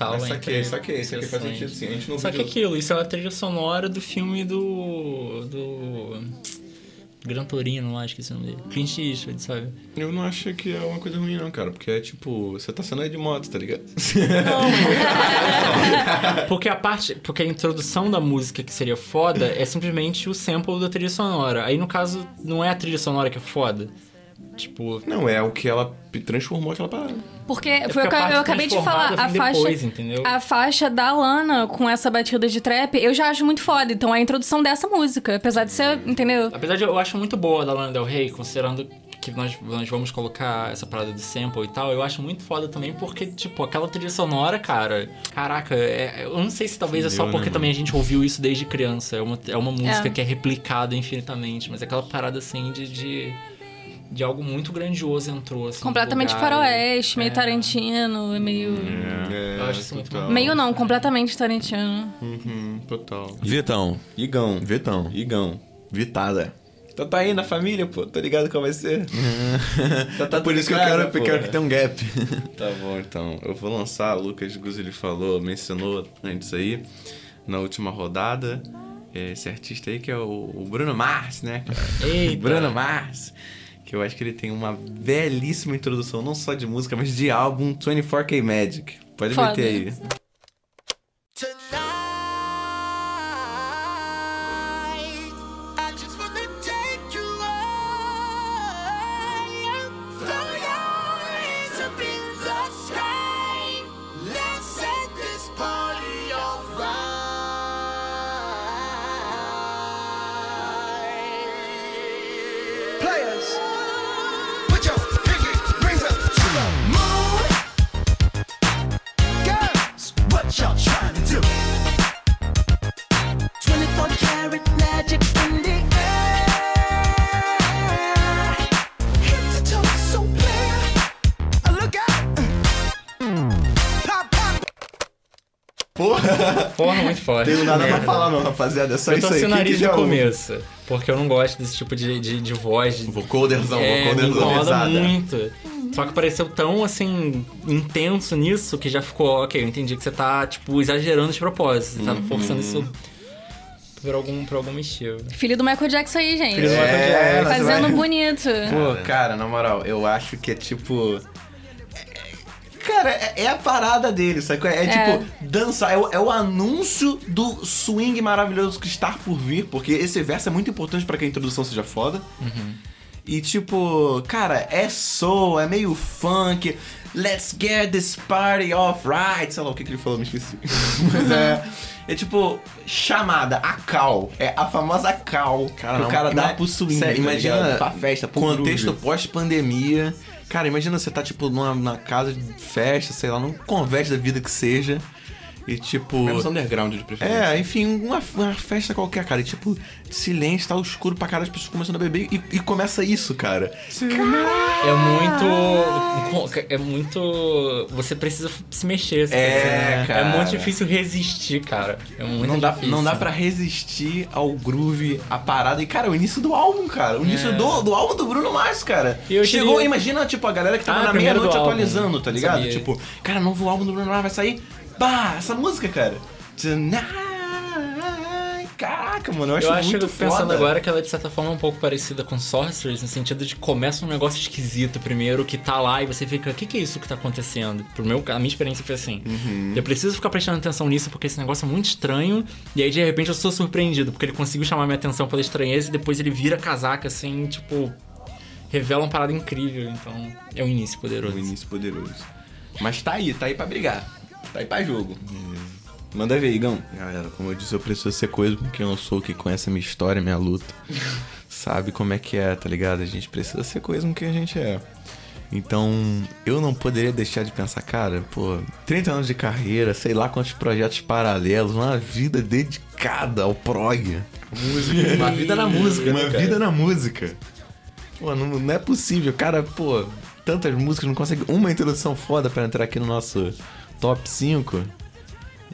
Instrumental. Mas entre saquei, saquei, saquei, faz sentido sim. A gente não Só que aquilo, isso é uma trilha sonora do filme do. do. Gran Torino, lá, esqueci o nome dele. Clint Eastwood, sabe? Eu não acho que é uma coisa ruim, não, cara. Porque é tipo, você tá sendo aí de moto, tá ligado? Porque a parte. Porque a introdução da música que seria foda é simplesmente o sample da trilha sonora. Aí no caso, não é a trilha sonora que é foda. Tipo. Não, é o que ela transformou aquela parada. Porque É foi o porque eu parte acabei de falar. A faixa, depois, entendeu? a faixa da Lana com essa batida de trap, eu já acho muito foda. Então a introdução dessa música, apesar de ser, entendeu? Apesar de eu acho muito boa da Lana Del Rey, considerando que nós, nós vamos colocar essa parada do sample e tal, eu acho muito foda também porque, tipo, aquela trilha sonora, cara, caraca, é- eu não sei se talvez é só Fudeu, porque né, também a gente ouviu isso desde criança. É uma, é uma música É. que é replicada infinitamente, mas aquela parada assim de. de de algo muito grandioso entrou, assim. Completamente lugar. faroeste, meio É. Tarantino, meio. É, Eu acho isso muito bom. Meio não, completamente Tarantino. Uhum, total. Vitão. Igão. Vitão. Igão. Vitada. Então tá aí na família, pô. Tô ligado qual vai ser. Tá- tá Por isso que eu quero, pô. quero que tenha um gap. Tá bom, então. Eu vou lançar, o Lucas Guzzi ele falou, mencionou antes aí, na última rodada, esse artista aí que é o, o Bruno Mars, né? cara? Eita. Bruno Mars. Que eu acho que ele tem uma belíssima introdução, não só de música, mas de álbum 24K Magic. Pode Foda. meter aí. Rapaziada. É só Eu isso aí. nariz quiser no começo, porque eu não gosto desse tipo de, de, de voz. De... Vocoderzão, É, me vocoderzão. incomoda pesada. muito. Só que pareceu tão, assim, intenso nisso que já ficou, ok, eu entendi que você tá, tipo, exagerando de propósito. Você tá Uhum. forçando isso por algum, por algum motivo. Filho do Michael Jackson aí, gente. Filho do Michael É, Jackson. Fazendo vai- bonito. Pô, cara, na moral, eu acho que é tipo. É- Cara, é, é a parada dele, sabe? É, É. tipo, dançar. É o, é o anúncio do swing maravilhoso que está por vir, porque esse verso é muito importante pra que a introdução seja foda. E tipo, cara, é soul, é meio funk. Let's get this party off right. Sei lá o que, que ele falou, me esqueci. Mas é. É tipo, chamada, a cal. É a famosa cal. Cara, o cara dá pro swing. sério, tá imagina ligado? pra festa, pro contexto pós-pandemia. Cara, imagina você tá, tipo, numa, numa casa de festa, sei lá, num convete da vida que seja. E, tipo... Menos underground de preferência. É, enfim, uma, uma festa qualquer, cara. E, tipo, silêncio, tá escuro pra cara, as pessoas começando a beber e, e começa isso, cara. É muito. É muito. Você precisa se mexer. sabe? É, cara. É muito difícil resistir, cara. É muito Não dá, difícil. não dá pra resistir ao groove, a parada. E, cara, o início do álbum, cara. O início É. do, do álbum do Bruno Mars, cara. E eu Chegou, queria- imagina, tipo, a galera que tava Ah, na meia-noite atualizando, tá ligado? Sabia. Tipo, cara, novo álbum do Bruno Mars vai sair. Bah, essa música, cara. Tonight. Caraca, mano, eu acho Eu acho muito que pensando foda. agora que ela é de certa forma um pouco parecida com Sorcerers, no sentido de começa um negócio esquisito primeiro, que tá lá e você fica, o que, que é isso que tá acontecendo? Pro meu, a minha experiência foi assim. Uhum. Eu preciso ficar prestando atenção nisso porque esse negócio é muito estranho, e aí de repente eu sou surpreendido, porque ele conseguiu chamar minha atenção pela estranheza e depois ele vira casaca assim, tipo. Revela uma parada incrível, então é um início poderoso. Um início poderoso. Mas tá aí, tá aí pra brigar. Tá aí pra jogo. Manda ver, Igão. Galera, como eu disse, eu preciso ser coisa com quem eu sou, que conhece a minha história, minha luta. Sabe como é que é, tá ligado? A gente precisa ser coisa com quem a gente é. Então, eu não poderia deixar de pensar, cara, pô, 30 anos de carreira, sei lá quantos projetos paralelos, uma vida dedicada ao prog. Música. Uma vida na música, Uma né, cara? vida na música. Pô, não, não é possível. Cara, pô, tantas músicas, não consegue uma introdução foda pra entrar aqui no nosso top 5.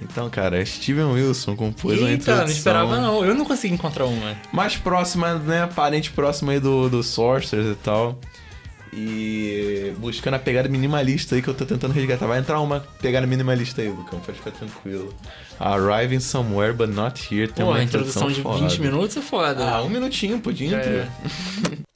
Então, cara, Steven Wilson compôs uma Eita, introdução. não esperava não. Eu não consegui encontrar uma. Mais próxima, né? Parente próximo aí do, do Sorcerers e tal. E buscando a pegada minimalista aí que eu tô tentando resgatar. Vai entrar uma pegada minimalista aí, Lucão, pode ficar tranquilo. Arriving Somewhere But Not Here tem Pô, uma a introdução de foda. 20 minutos é foda. Ah, um minutinho, podia É. entrar.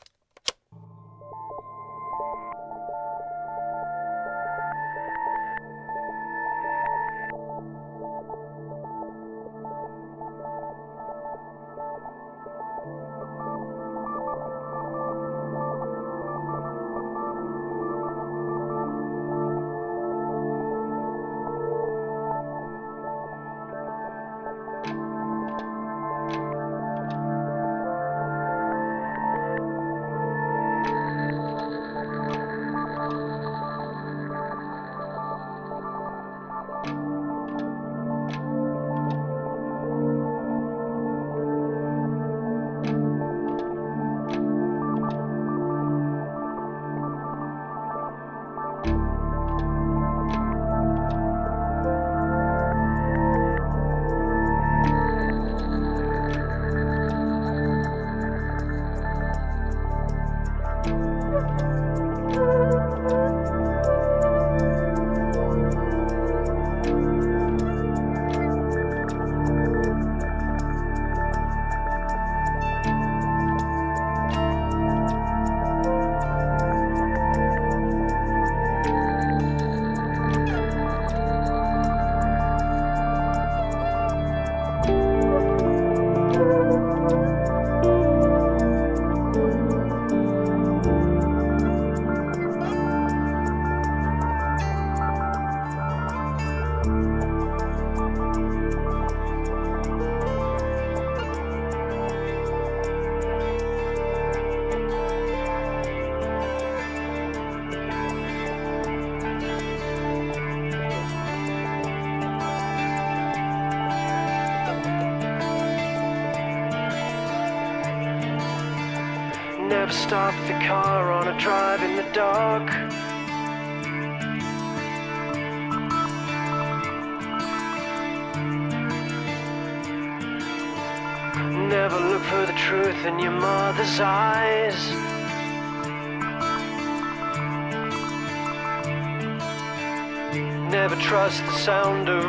sound of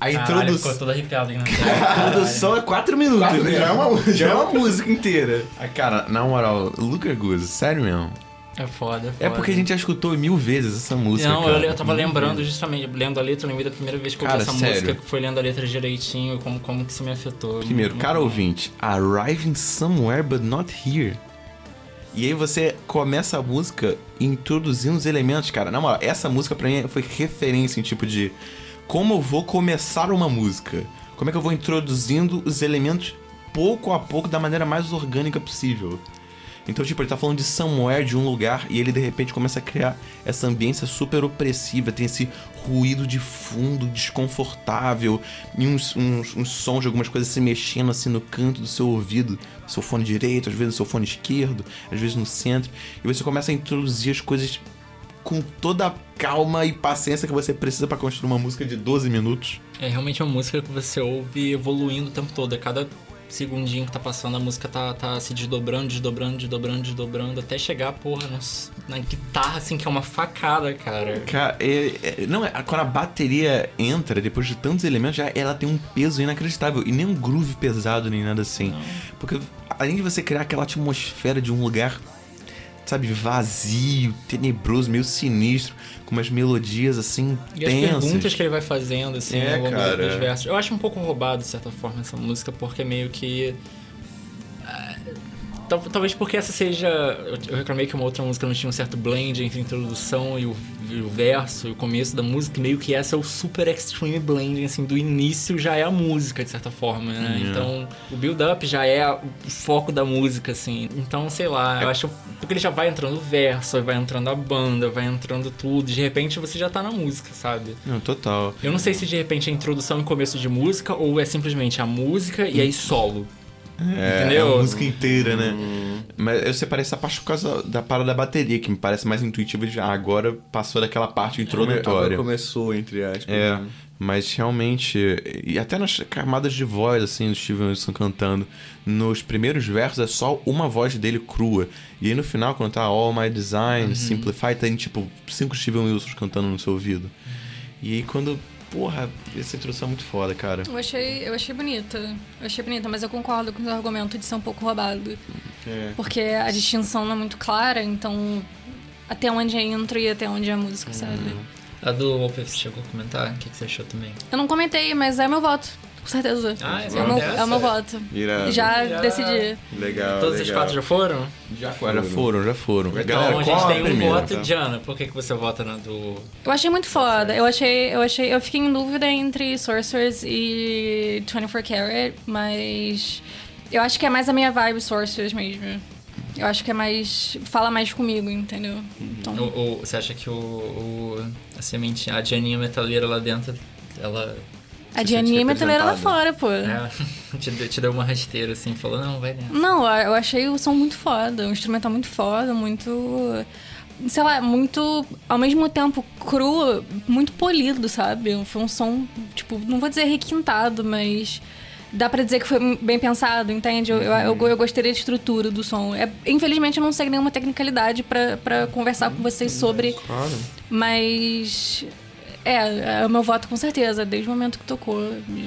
A introdução. ficou arrepiado aí na A introdução é 4 minutos. Quatro né? minutos. Já é uma, já é uma música inteira. Ah, cara, na moral, Lucas Guzzo, sério mesmo. É foda, é foda. É porque a gente já escutou mil vezes essa música. Não, cara. eu, eu tava lembrando justamente, lendo a letra, eu lembrei da primeira vez que eu ouvi essa sério. música, que foi lendo a letra direitinho, como, como que isso me afetou. Primeiro, Muito cara ouvinte, arriving somewhere but not here. E aí você começa a música introduzindo os elementos, cara. Na moral, essa música pra mim foi referência em tipo de como eu vou começar uma música. Como é que eu vou introduzindo os elementos pouco a pouco da maneira mais orgânica possível. Então, tipo, ele tá falando de somewhere, de um lugar, e ele de repente começa a criar essa ambiência super opressiva, tem esse ruído de fundo desconfortável, e uns, uns, uns sons de algumas coisas se mexendo assim no canto do seu ouvido, seu fone direito, às vezes no seu fone esquerdo, às vezes no centro, e você começa a introduzir as coisas com toda a calma e paciência que você precisa pra construir uma música de 12 minutos. É realmente uma música que você ouve evoluindo o tempo todo. A cada segundinho que tá passando, a música tá, tá se desdobrando, desdobrando, desdobrando, desdobrando, até chegar, porra, nos- na guitarra, assim, que é uma facada, cara. Cara, é- é- não, é, quando a bateria entra, depois de tantos elementos, já ela tem um peso inacreditável. E nem um groove pesado, nem nada assim. Porque além de você criar aquela atmosfera de um lugar, sabe, vazio, tenebroso, meio sinistro, com umas melodias assim E as tensas. perguntas que ele vai fazendo, assim, É, ao longo cara. dos versos. Eu acho um pouco roubado, de certa forma, essa música, porque meio que. Tal- Talvez porque essa seja. eu- reclamei que uma outra música não tinha um certo blend entre a introdução e o, e o verso e o começo da música. e Meio que essa é o super extreme blending, assim, do início já é a música, de certa forma, né? Então, o build-up já é o foco da música, assim. Então, sei lá, eu acho. Porque ele já vai entrando o verso, vai entrando a banda, vai entrando tudo. De repente você já tá na música, sabe? Não, total. Eu não sei se de repente é introdução e começo de música ou é simplesmente a música e aí solo. É, Entendeu? é a música inteira, né? Mas eu separei essa parte por causa da parada da bateria, que me parece mais intuitiva ah, agora passou daquela parte Agora introdutória. começou, entre aspas. É, né? mas realmente, e até nas camadas de voz, assim, do Steven Wilson cantando, nos primeiros versos é só uma voz dele crua. E aí no final, quando tá All My Design, Simplify, tem tipo cinco Steven Wilsons cantando no seu ouvido. E aí quando, porra, essa introdução é muito foda, cara. Eu achei, eu achei bonita. Eu achei bonita, mas eu concordo com o seu argumento de ser um pouco roubado. É. Porque a distinção não é muito clara, então até onde é intro e até onde é música, sabe? A do você chegou a comentar? O que, que você achou também? Eu não comentei, mas é meu voto. Com certeza. Ah, é é, o meu, dessa? é o meu voto. Irado. Já Já. decidi. Legal, Todos os legal. quatro já foram? Já Já foram, já foram. Então Galera, a gente a tem um primeira? voto. Diana, por que, que você vota na do. Eu achei muito foda. Eu achei, eu achei, eu fiquei em dúvida entre Sorcerers e 24 Karat, mas eu acho que é mais a minha vibe Sorcerers mesmo. Eu acho que é mais fala mais comigo, entendeu? Então, O, o- você acha que o, o- a semente, a Dianinha metaleira lá dentro, ela a Dianinha metaleira lá representada. fora, pô. é, te, deu- te deu uma rasteira assim, falou, não, vai dentro. Não, eu achei o som muito foda, o instrumental muito foda, muito. Sei lá, muito. Ao mesmo tempo cru, muito polido, sabe? Foi um som, tipo, não vou dizer requintado, mas. Dá pra dizer que foi bem pensado, entende? Eu, eu, eu, eu gostei da estrutura do som. É, infelizmente eu não sei nenhuma tecnicalidade pra, pra conversar com vocês sobre, Claro. mas. É, é o meu voto com certeza. Desde o momento que tocou,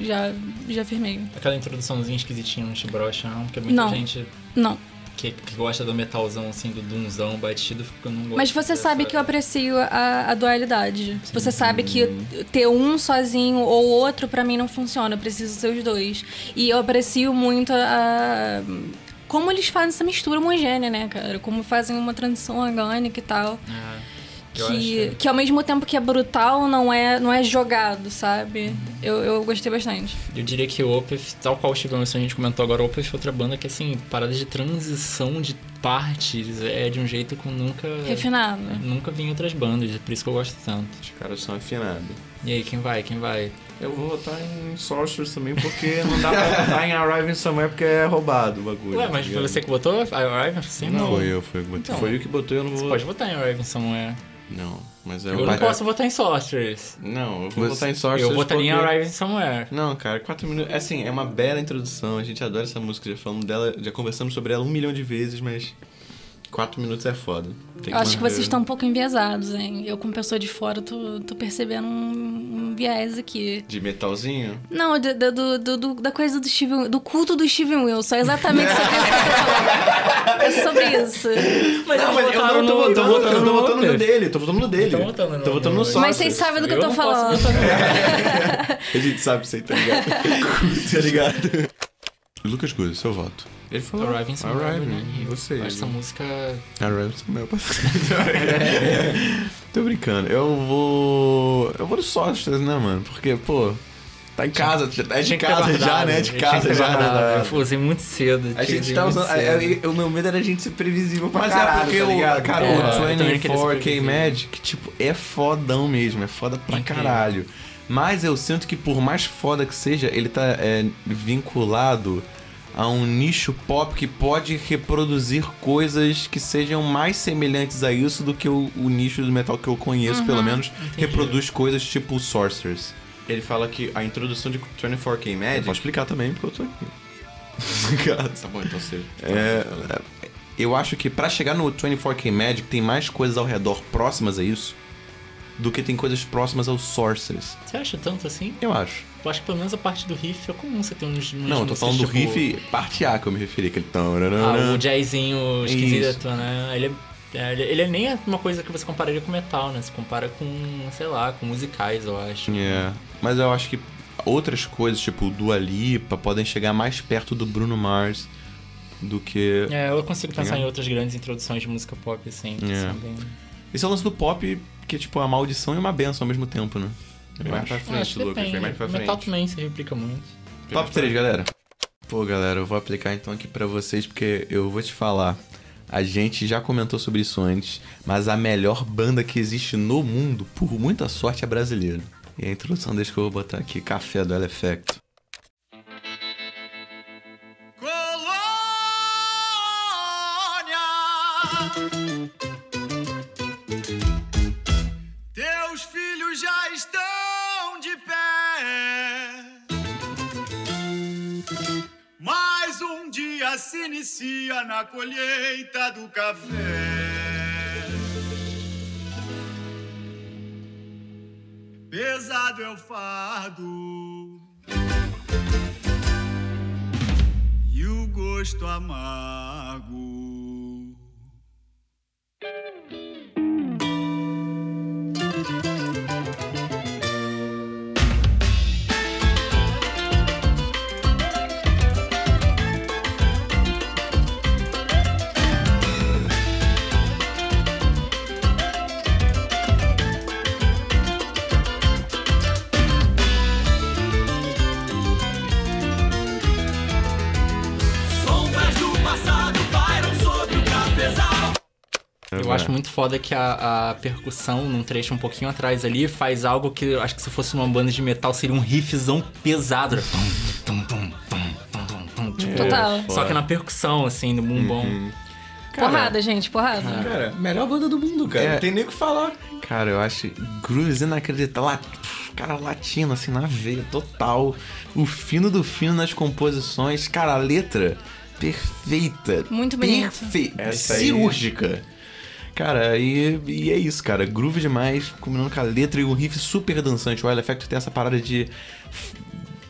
já, já firmei. Aquela introduçãozinha esquisitinha não te brocha, não? Porque muita Não. gente Não. que, que gosta do metalzão, assim, do dunzão batido, fica não gosta Mas você sabe que eu aprecio a, a dualidade. Você sabe que ter um sozinho ou outro pra mim não funciona. Eu preciso ser os dois. E eu aprecio muito a. Como eles fazem essa mistura homogênea, né, cara? Como fazem uma transição orgânica e tal. É, eu Que, acho- que ao mesmo tempo que é brutal, não é, não é jogado, sabe? Eu, eu gostei bastante. Eu diria que o Opeth, tal qual o Steve Wilson a gente comentou agora, o Opeth é outra banda que, assim, parada de transição de partes é de um jeito que eu nunca... Refinado. Nunca vi em outras bandas, é por isso que eu gosto tanto. Os caras são afinados. E aí, quem vai? Quem vai? Eu vou votar em Sorcerers também, porque não dá pra votar em Arriving Somewhere porque é roubado o bagulho. Ué, mas tá foi ligado? você que botou? Arriving? Sim, Não. Foi eu, foi eu que botei. Então, Foi o que botou, eu não Você vou... pode votar em Arriving Somewhere. Não, mas é Eu um não posso votar em Sorcerers. Não, eu vou Você- votar em Sorcerers Eu votaria em porque- Arriving Somewhere. Não, cara, quatro minutos. Assim, é uma bela introdução. A gente adora essa música, já falamos dela, já conversamos sobre ela um milhão de vezes, mas quatro minutos é foda. Tem Eu acho que vocês estão um pouco enviesados, hein? Eu, como pessoa de fora, tô, tô percebendo um, um viés aqui. De metalzinho? Não, do, do, do- do- da coisa do Steven... Do culto do Steven Wilson. É exatamente sobre isso que eu tô falando. É sobre isso. Mas Não, mas eu não tô no- votando, tô votando, no tô votando no dele, tô votando no dele. Tô votando no- Tô votando no no-. Mas vocês sabem do que eu, tô falando. A gente sabe aí, tá ligado? tá ligado? Lucas Good, seu voto. Ele falou. Arriving Somewhere, Arriving, né? E você. eu acho essa música... Arriving meu Tô brincando. Eu vou. Eu vou no Sorcerers, né, mano? Porque, pô. Tá em casa, é de casa já, né? De casa já, né? Eu usei muito cedo. A gente tá usando. cedo. é, é, o meu medo era a gente ser previsível pra Mas caralho, é porque tá o, cara, É, eu o também queria ser 24K previsível. Magic, tipo, é fodão mesmo, é foda pra Incrível. Mas eu sinto que por mais foda que seja, ele tá é, vinculado a um nicho pop que pode reproduzir coisas que sejam mais semelhantes a isso do que o, o nicho do metal que eu conheço, pelo menos, reproduz coisas tipo Sorcerers. Ele fala que a introdução de 24K Eu Magic. posso explicar também, porque eu tô aqui. Tá bom, então você. É, é, eu acho que pra chegar no 24K Magic tem mais coisas ao redor próximas a isso do que tem coisas próximas aos Sorcerers. Você acha tanto assim? Eu acho. Eu acho que pelo menos a parte do riff é comum você ter uns. uns Não, eu tô falando do tipo, riff parte A que eu me referi, aquele tão. Ah, o jazzinho esquisito, Isso. né? Ele é, ele, é nem uma coisa que você compararia com metal, né? Você compara com, sei lá, com musicais, eu acho. É. Mas eu acho que outras coisas, tipo Dua Lipa, podem chegar mais perto do Bruno Mars do que. É, eu consigo pensar Legal. em outras grandes introduções de música pop, assim, É. Esse é o lance do pop, que é tipo a maldição e uma benção ao mesmo tempo, né? Eu Vai acho. pra Eu acho frente, Lucas, depende. vem mais pra Metal frente. também se replica muito. Top 3, galera. Pô, galera, eu vou aplicar então aqui pra vocês, porque eu vou te falar. A gente já comentou sobre isso antes, mas a melhor banda que existe no mundo, por muita sorte, é brasileira. E a introdução deixa que eu vou botar aqui, Café do Elefecto. Colônia. Inicia na colheita do café. Pesado é o fardo. E o gosto amargo. Muito foda que a, a percussão, num trecho um pouquinho atrás ali, faz algo que eu acho que se fosse numa banda de metal seria um riffzão pesado. Tum, tum, tum, tum, tum, tum, tum, tipo, Total. Só que na percussão, assim, no bumbum. porrada, gente, porrada. Cara, melhor banda do mundo, cara. É. Não tem nem o que falar. Cara, eu acho grooves inacreditável. Cara, latino, assim, na veia, total. O fino do fino nas composições. Cara, a letra perfeita. Muito bonito. Perfeita. Essa aí- Cirúrgica. Cara, e, e é isso, cara. Groove demais, combinando com a letra e um riff super dançante. O Wild Effect tem essa parada de.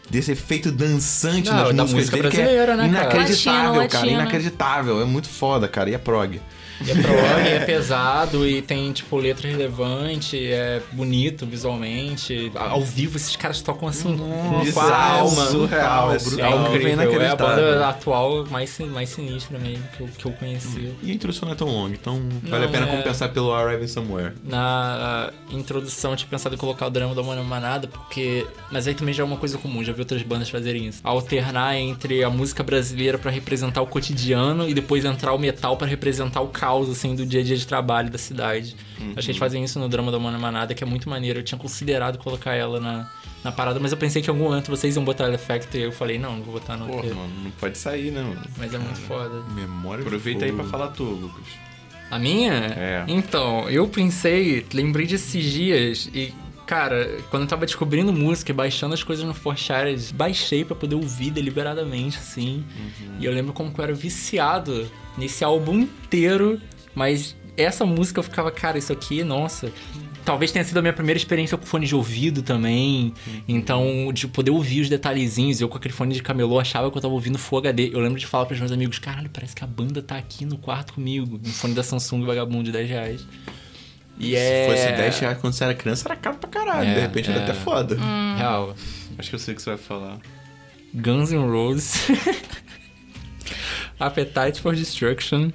desse efeito dançante Não, nas da músicas música dele, que é né, cara? inacreditável, Latino, cara. latino. Inacreditável. É muito foda, cara. E é prog. É prog, é pesado e tem, tipo, letra relevante, é bonito visualmente. Ao vivo, esses caras tocam assim com Bizarro, a alma. surreal, É é incrível, incrível, é a banda atual mais, mais sinistra mesmo que eu, que eu conheci. E a introdução não é tão longa, então vale a Não, pena é. compensar pelo Arriving Somewhere. Na introdução eu tinha pensado em colocar o drama da Mano Manada, porque. Mas aí também já é uma coisa comum, já vi outras bandas fazerem isso. Alternar entre a música brasileira pra representar o cotidiano e depois entrar o metal pra representar o caos, assim, do dia a dia de trabalho da cidade. Acho que eles fazem isso no drama da Mano Manada, que é muito maneiro. Eu tinha considerado colocar ela na, na parada, mas eu pensei que em algum momento vocês iam botar ela effect e eu falei, não, não vou botar não. Porra, porque- mano, não pode sair, né, mano? Mas é muito foda. Memória de Aproveita aí pra falar tu, Lucas. A minha? É. Então, eu pensei, lembrei desses dias e. Cara, quando eu tava descobrindo música e baixando as coisas no Forshared, baixei pra poder ouvir deliberadamente, assim. E eu lembro como que eu era viciado nesse álbum inteiro, mas essa música eu ficava, cara, isso aqui, nossa. Talvez tenha sido a minha primeira experiência com fone de ouvido também. Então, de poder ouvir os detalhezinhos. Eu com aquele fone de camelô achava que eu tava ouvindo Full HD. Eu lembro de falar pros meus amigos, caralho, parece que a banda tá aqui no quarto comigo. Um fone da Samsung vagabundo de 10 reais. E Se é... fosse 10 reais quando você era criança, era caro pra caralho. É, de repente era é. até foda. Real. Acho que eu sei o que você vai falar. Guns N' Roses. Appetite for Destruction.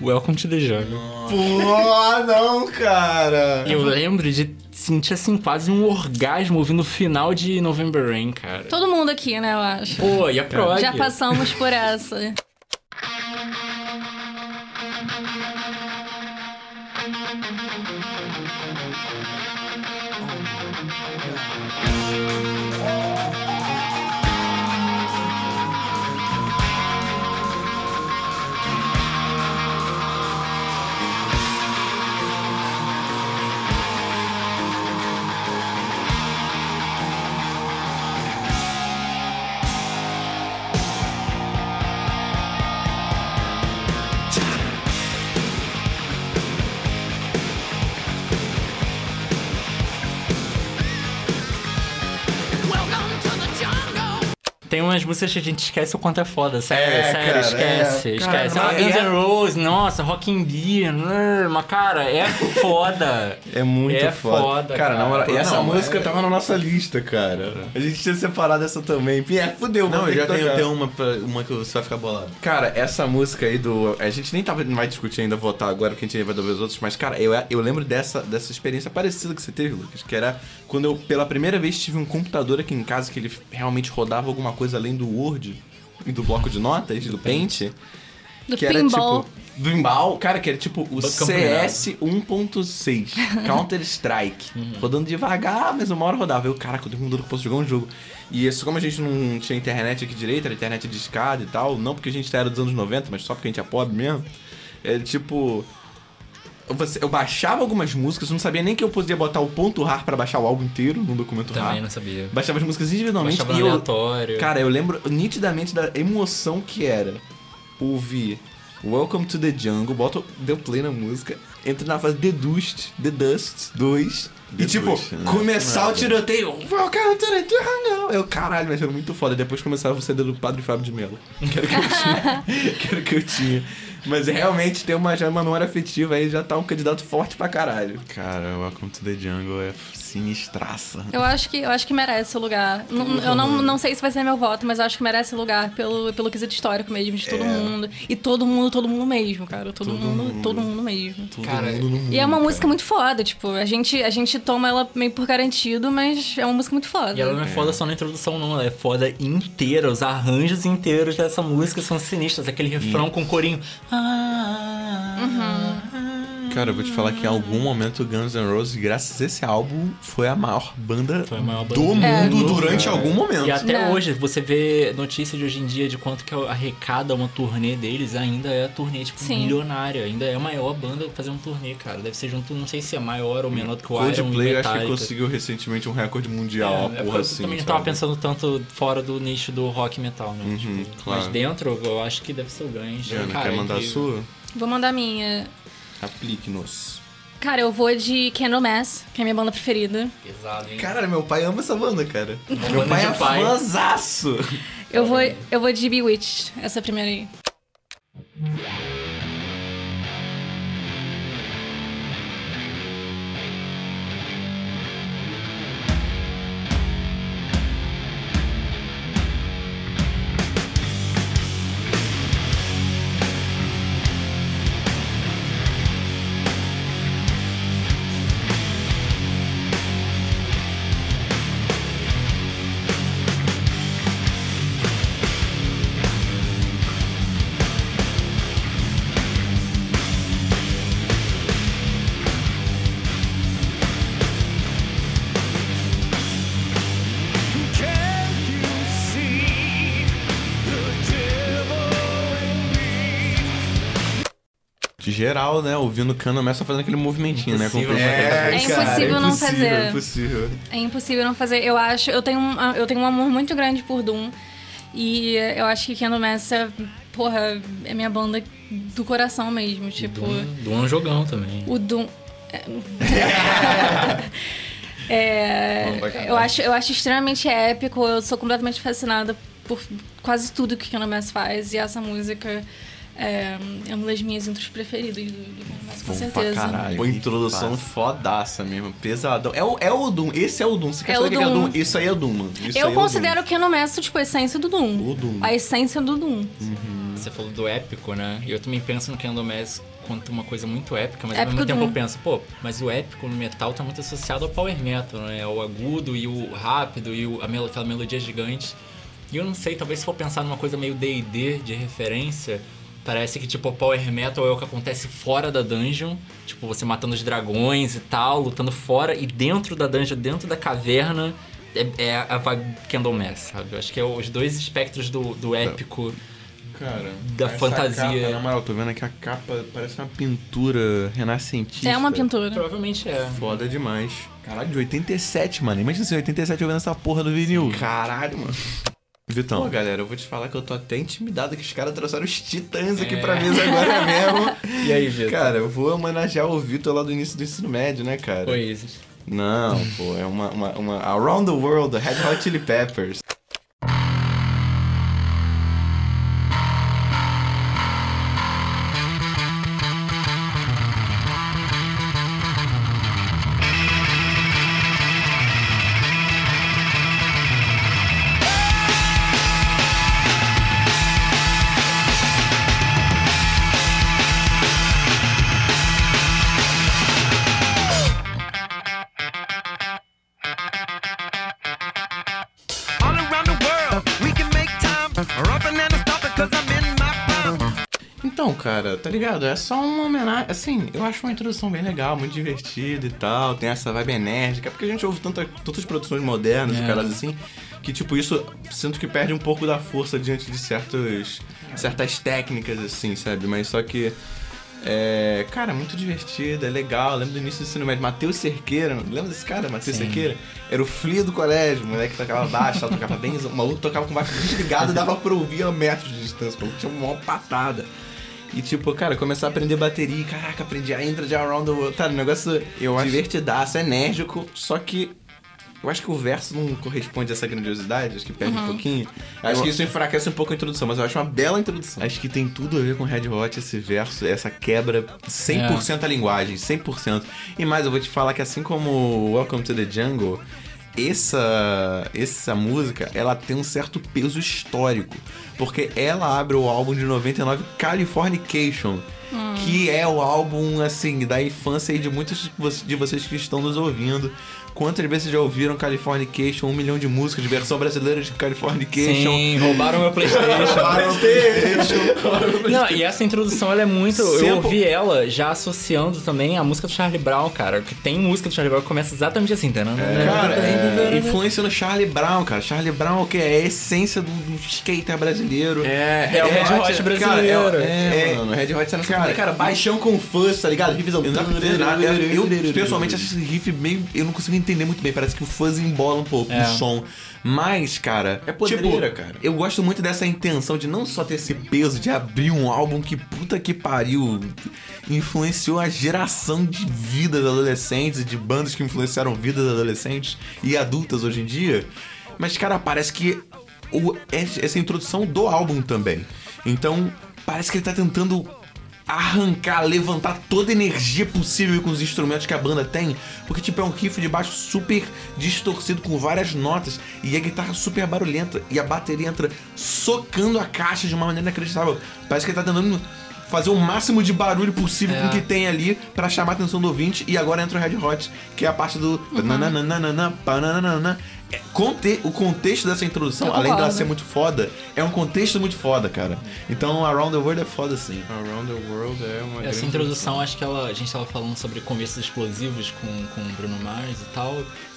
Welcome to the Jungle. Pô, não, cara! Eu lembro de sentir assim quase um orgasmo ouvindo o final de November Rain, cara. Todo mundo aqui, né, eu acho. Pô, e a prog? Já passamos por essa. Tem umas músicas que a gente esquece o quanto é foda. Sério, É, sério, cara, esquece. é. esquece. Cara, ah, Guns é- N' Roses, nossa, Rock in Rio, hum, mas cara, é foda. É muito É foda. foda, cara. cara. na moral, e essa Não, música é- tava na nossa lista, cara. A gente tinha separado essa também. É, fudeu, Não, eu já tenho, uma, pra- uma que você vai ficar bolado. Cara, essa música aí do. A gente nem tava, não vai discutir ainda, votar agora, porque a gente vai ouvir os outros, mas, cara, eu, eu lembro dessa, dessa experiência parecida que você teve, Lucas, que era quando eu, pela primeira vez, tive um computador aqui em casa que ele realmente rodava alguma coisa além do Word e do bloco de notas, do Paint. Do que era pinball. tipo. Do pinball, cara, que era tipo o Banco CS 1.6, Counter Strike. Rodando devagar, mas uma hora rodava. Eu, caraca, eu tenho um duro que posso jogar um jogo. E isso, como a gente não tinha internet aqui direito, era internet de escada e tal, não porque a gente era dos anos 90, mas só porque a gente é pobre mesmo. É tipo. Você- eu baixava algumas músicas, eu não sabia nem que eu podia botar o ponto RAR pra baixar o álbum inteiro num documento Também RAR. não sabia. Baixava as músicas individualmente Baixava e eu, aleatório. Cara, eu lembro nitidamente da emoção que era ouvir Welcome to the Jungle, bota, deu play na música, entra na fase The Dust, The Dust 2, e The tipo, Dust, né? começar Nada. o tiroteio, Welcome to the Jungle! Eu, caralho, mas era muito foda. Depois começava o CD do Padre Fábio de Mello, que era o que eu tinha. que era o que eu tinha. Mas realmente ter uma, uma memória afetiva aí já tá um candidato forte pra caralho. Cara, Welcome to the Jungle é sinistraça. Eu acho que, eu acho que merece o lugar. Não- eu não, não sei se vai ser meu voto, mas eu acho que merece o lugar pelo, pelo quesito histórico mesmo, de todo mundo. E todo mundo, todo mundo mesmo, cara. Todo, mundo, todo mundo mesmo. Cara, E é uma música muito foda, tipo, a gente, a gente toma ela meio por garantido, mas é uma música muito foda. E ela não é foda só na introdução, não. Ela é foda inteira. Os arranjos inteiros dessa música são sinistros. Aquele refrão com corinho. Ah, Cara, eu vou te falar que em algum momento Guns N' Roses, graças a esse álbum, foi a maior banda a maior banda do do mundo durante cara. algum momento. E até É. hoje, você vê notícia de hoje em dia de quanto que arrecada uma turnê deles, ainda é a turnê, tipo, Sim. milionária. Ainda é a maior banda fazer um turnê, cara. Deve ser junto, não sei se é maior ou menor do que o Iron e Coldplay acho que conseguiu recentemente um recorde mundial, É, uma é porra porque assim. eu também não sabe? tava pensando tanto fora do nicho do rock metal, né? Uhum, Tipo, claro. Mas dentro, eu acho que deve ser o Guns. Jana, Cara, quer mandar a sua? Vou mandar a minha. Aplique-nos. Cara, eu vou de Candlemass, que é a minha banda preferida. Pesado, hein? Caralho, meu pai ama essa banda, cara. meu banda pai de é pai. fãzaço. Eu vou, eu vou de Bewitched, essa primeira aí. Geral, né? Ouvindo Candlemass só fazendo aquele movimentinho, né? Como Impossível. pra- É impossível não fazer. É impossível. É impossível não fazer. Eu acho, eu tenho um, eu tenho um amor muito grande por Doom. E eu acho que Candlemass é, porra, é minha banda do coração mesmo. Tipo, Do um jogão também. o Doom. É, caralho. eu, acho, eu acho extremamente épico. Eu sou completamente fascinada por quase tudo que Candlemass faz. E essa música é, é uma das minhas intros preferidas do, do Candlemass, com Bom pra certeza. caralho. Pô, introdução fodaça mesmo, pesadão. É o, é o Doom, esse é o Doom. Você quer É saber o que é o Doom. Doom? Isso aí é o Doom, mano. Isso aí Eu é o considero que Candlemass, tipo, a essência do Doom. O Doom. A essência do Doom. Você falou do épico, né? E eu também penso no Candlemass quanto uma coisa muito épica, mas ao Épico mesmo tempo Doom. eu penso, pô, mas o épico no metal tá muito associado ao power metal, né? O agudo e o rápido e o, a mel- aquela melodia gigante. E eu não sei, talvez se for pensar numa coisa meio D&D de referência, parece que tipo o power metal é o que acontece fora da dungeon, tipo você matando os dragões e tal, lutando fora e dentro da dungeon, dentro da caverna é, é a vibe Candlemass, sabe? Eu acho que é os dois espectros do, do épico. Cara, da fantasia. Capa, na moral, tô vendo aqui a capa, parece uma pintura renascentista. É uma pintura. Provavelmente é. Foda demais. Caralho, de 87, mano. Imagina se em 87 eu vendo essa porra do vinil. Caralho, mano. Vitão. Pô, galera, eu vou te falar que eu tô até intimidado que os caras trouxeram os titãs aqui É. pra mesa agora mesmo. E aí, Vitor? Cara, eu vou homenagear o Vitor lá do início do ensino médio, né, cara? Oasis. Não, pô, é uma, uma, uma Around the World, Red Hot Chili Peppers. Ligado? É só uma homenagem. Assim, eu acho uma introdução bem legal, muito divertida e tal. Tem essa vibe enérgica. Porque a gente ouve tanta, tantas produções modernas e É. caras assim. Que, tipo, isso sinto que perde um pouco da força diante de certos, certas técnicas, assim, sabe? Mas só que. É, cara, muito divertida, é legal. Eu lembro do início do ensino médio. Matheus Cerqueira, lembra desse cara, Matheus Sim. Cerqueira? Era o Flea do colégio, o moleque tocava baixo, tal, tocava bem. O maluco tocava com baixo desligado e dava pra ouvir a metros de distância. O maluco tinha uma patada. E tipo, cara, começar a aprender bateria, caraca, aprendi a intro de Around the World. Tá, um negócio Eu acho- divertidaço, enérgico, só que eu acho que o verso não corresponde a essa grandiosidade, acho que perde um pouquinho. Acho Eu- que isso enfraquece um pouco a introdução, mas eu acho uma bela introdução. Acho que tem tudo a ver com Red Hot esse verso, essa quebra 100% a linguagem, 100%. E mais, eu vou te falar que assim como Welcome to the Jungle, essa essa música, ela tem um certo peso histórico, porque ela abre o álbum de 99 Californication. que é o álbum, assim, da infância aí de muitos de vocês que estão nos ouvindo. Quantas vezes já ouviram Californication, um milhão de músicas, de versão brasileira de Californication? Sim, roubaram meu Playstation. Não, e essa introdução ela é muito. Eu Sample- ouvi ela já associando também a música do Charlie Brown, cara. Que tem música do Charlie Brown que começa exatamente assim, tá? Cara, é, influência no Charlie Brown, cara. Charlie Brown, que é a essência do, do skater brasileiro. É, É o Red Hot brasileiro. Cara, é, É, mano, Red Hot tá nessa Cara, cara, cara, baixão com fãs, tá ligado? Eu, nada. Eu, eu, pessoalmente acho esse riff meio. Eu não consigo entender muito bem. Parece que o fuzz embola um pouco É. o som. Mas, cara. É podreira, tipo, cara. Eu gosto muito dessa intenção de não só ter esse peso de abrir um álbum que puta que pariu. Influenciou a geração de vidas adolescentes e de bandas que influenciaram vidas adolescentes e adultas hoje em dia. Mas, cara, parece que o- essa introdução do álbum também. Então, parece que ele tá tentando arrancar, levantar toda a energia possível com os instrumentos que a banda tem. Porque, tipo, é um riff de baixo super distorcido, com várias notas, e a guitarra super barulhenta, e a bateria entra socando a caixa de uma maneira inacreditável. Parece que ele tá tentando fazer o máximo de barulho possível É. com o que tem ali pra chamar a atenção do ouvinte, e agora entra o Red Hot, que é a parte do... É, conte- o contexto dessa introdução, além dela ser muito foda, é um contexto muito foda, cara. Então, Around the World é foda sim. Around the World é uma Essa introdução, acho que ela, a gente tava falando sobre começos explosivos com, com o Bruno Mars e tal.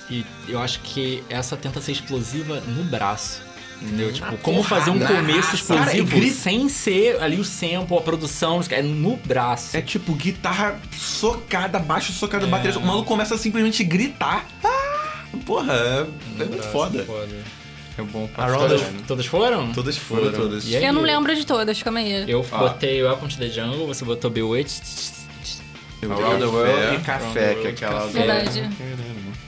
E eu acho que essa tenta ser explosiva no braço. Entendeu? Tipo, como fazer um começo Cara, explosivo grita- sem ser ali o sample, a produção, é no braço. É tipo guitarra socada, baixo socada, bateria. O maluco começa a simplesmente gritar. Ah! Porra, é, é muito foda. É bom pra Around the- caralho. Todas foram? Todas foram, todas. E aí? Eu não lembro de todas, calma aí. Eu Ó. botei Welcome to the Jungle, você botou Bewitched. Around the World e Café, Café, que é aquela... Verdade.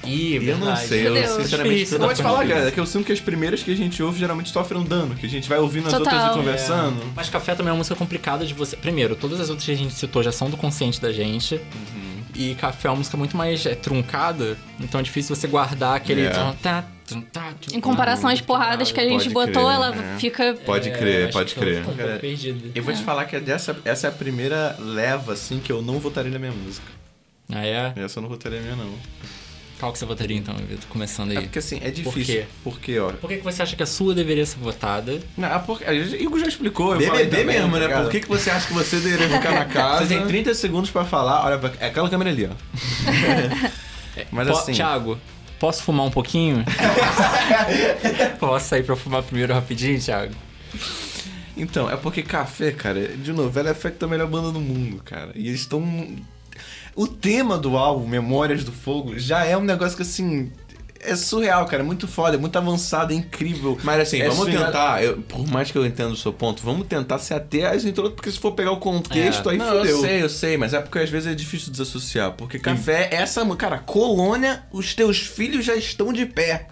Ih, Eu não sei, eu Deus. sinceramente Difícil. Eu vou te falar, cara, é que eu sinto que as primeiras que a gente ouve geralmente sofrem um dano, que a gente vai ouvindo as Total. outras e conversando. Mas Café também é uma música complicada de você. Primeiro, todas as outras que a gente citou já são do consciente da gente. Uhum. E Café é uma música muito mais é, truncada, então é difícil você guardar aquele. É. tum, tá, tá, Em comparação às porradas que a gente Pode botou, crer, ela é. fica. Pode É, crer, acho pode eu crer. Cara, perdido. Eu vou te falar que dessa, essa é a primeira leva, assim, que eu não votaria na minha música. Ah, é? Essa eu não votaria na minha, não. Qual que você votaria então, Vitor? Começando aí. É porque, assim, é difícil. quê? Porque, ó... Por que, que você acha que a sua deveria ser votada? Não, é porque, o Igor já explicou. BBB também, mesmo, tá né? ligado? Por que, que você acha que você deveria ficar na casa? Você tem 30 segundos pra falar, olha, pra- é aquela câmera ali, ó. Mas Po- assim... Thiago, posso fumar um pouquinho? posso sair pra fumar primeiro rapidinho, Thiago? Então, é porque Café, cara, de novo, ela é a melhor banda do mundo, cara. E eles estão. O tema do álbum, Memórias do Fogo, já é um negócio que, assim. É surreal, cara. É muito foda, é muito avançado, é incrível. Mas assim, É vamos swingado. tentar, eu- por mais que eu entenda o seu ponto, vamos tentar se ater às introduções, porque se for pegar o contexto, É. aí Não, fodeu. eu sei, eu sei, mas é porque às vezes é difícil desassociar. Porque café, é essa. Cara, colônia, os teus filhos já estão de pé.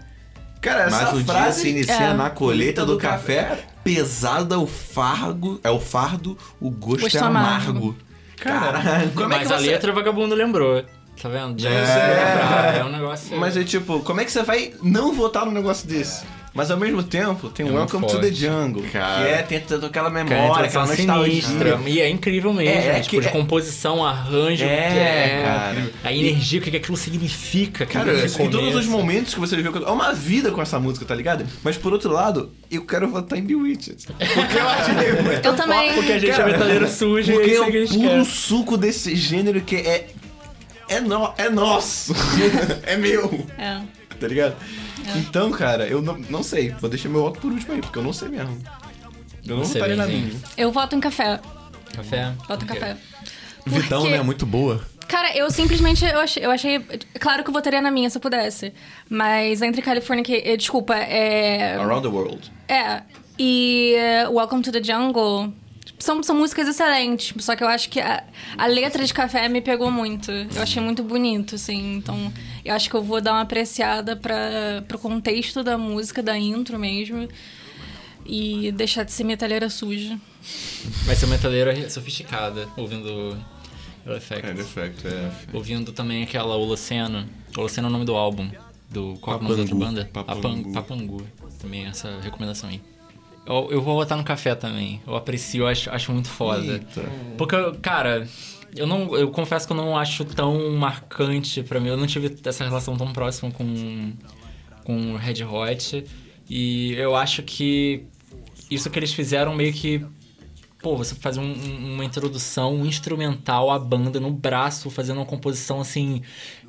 Cara, essa Mas o dia se inicia É. na colheita do, do café, café. pesado é o fardo, é o fardo, o gosto, Gosto é amargo. amargo. Caralho, como é Mas que a você. letra o vagabundo lembrou. Tá vendo? Já É. lembrar, é um negócio. Mas é tipo, como é que você vai não votar num negócio desse? Mas ao mesmo tempo, tem É o muito Welcome to the Jungle, Cara. que é tentando aquela Cara, memória, aquela nostalgia. sinistra. E é incrível mesmo. É, é tipo, que- de é- composição, arranjo. É, que é, cara. A energia, o que que aquilo significa. Cara, que em todos os momentos que você viveu, é uma vida com essa música, tá ligado? Mas por outro lado, eu quero votar em Bewitched. Porque eu achei muito Eu também. Porque a gente Cara, é metaleiro sujo Porque e é é que o puro quer. suco desse gênero que é. É, no, é nosso. é meu. É. Tá ligado? Então, cara, eu não, não sei. Vou deixar meu voto por último aí, porque eu não sei mesmo. Eu não Você, votaria na Benzinho. minha. Eu voto em café. Café. Voto em café. Vitão, Porque- né? Muito boa. Cara, eu simplesmente eu achei, eu achei. Claro que eu votaria na minha se eu pudesse. Mas entre California que. eh, Desculpa, é. Around the World. É. E eh, Welcome to the Jungle. São, são músicas excelentes, só que eu acho que a, a letra de café me pegou muito. Eu achei muito bonito, assim. Então, eu acho que eu vou dar uma apreciada para pro contexto da música, da intro mesmo. E deixar de ser metaleira suja. Vai ser uma metaleira sofisticada, ouvindo o Effect. É, defecto, é. Ouvindo também aquela Holoceno. Holoceno é o nome do álbum. Do, qual é o nome da outra Papangu. banda? Papangu. Papangu. Papangu. Também essa recomendação aí. Eu, eu vou votar no café também. Eu aprecio, eu acho, acho muito foda. Eita. Porque, cara, eu não. Eu confesso que eu não acho tão marcante pra mim. Eu não tive essa relação tão próxima com, com Red Hot. E eu acho que isso que eles fizeram meio que. Pô, você fazer um- um- uma introdução instrumental à banda no braço, fazendo uma composição assim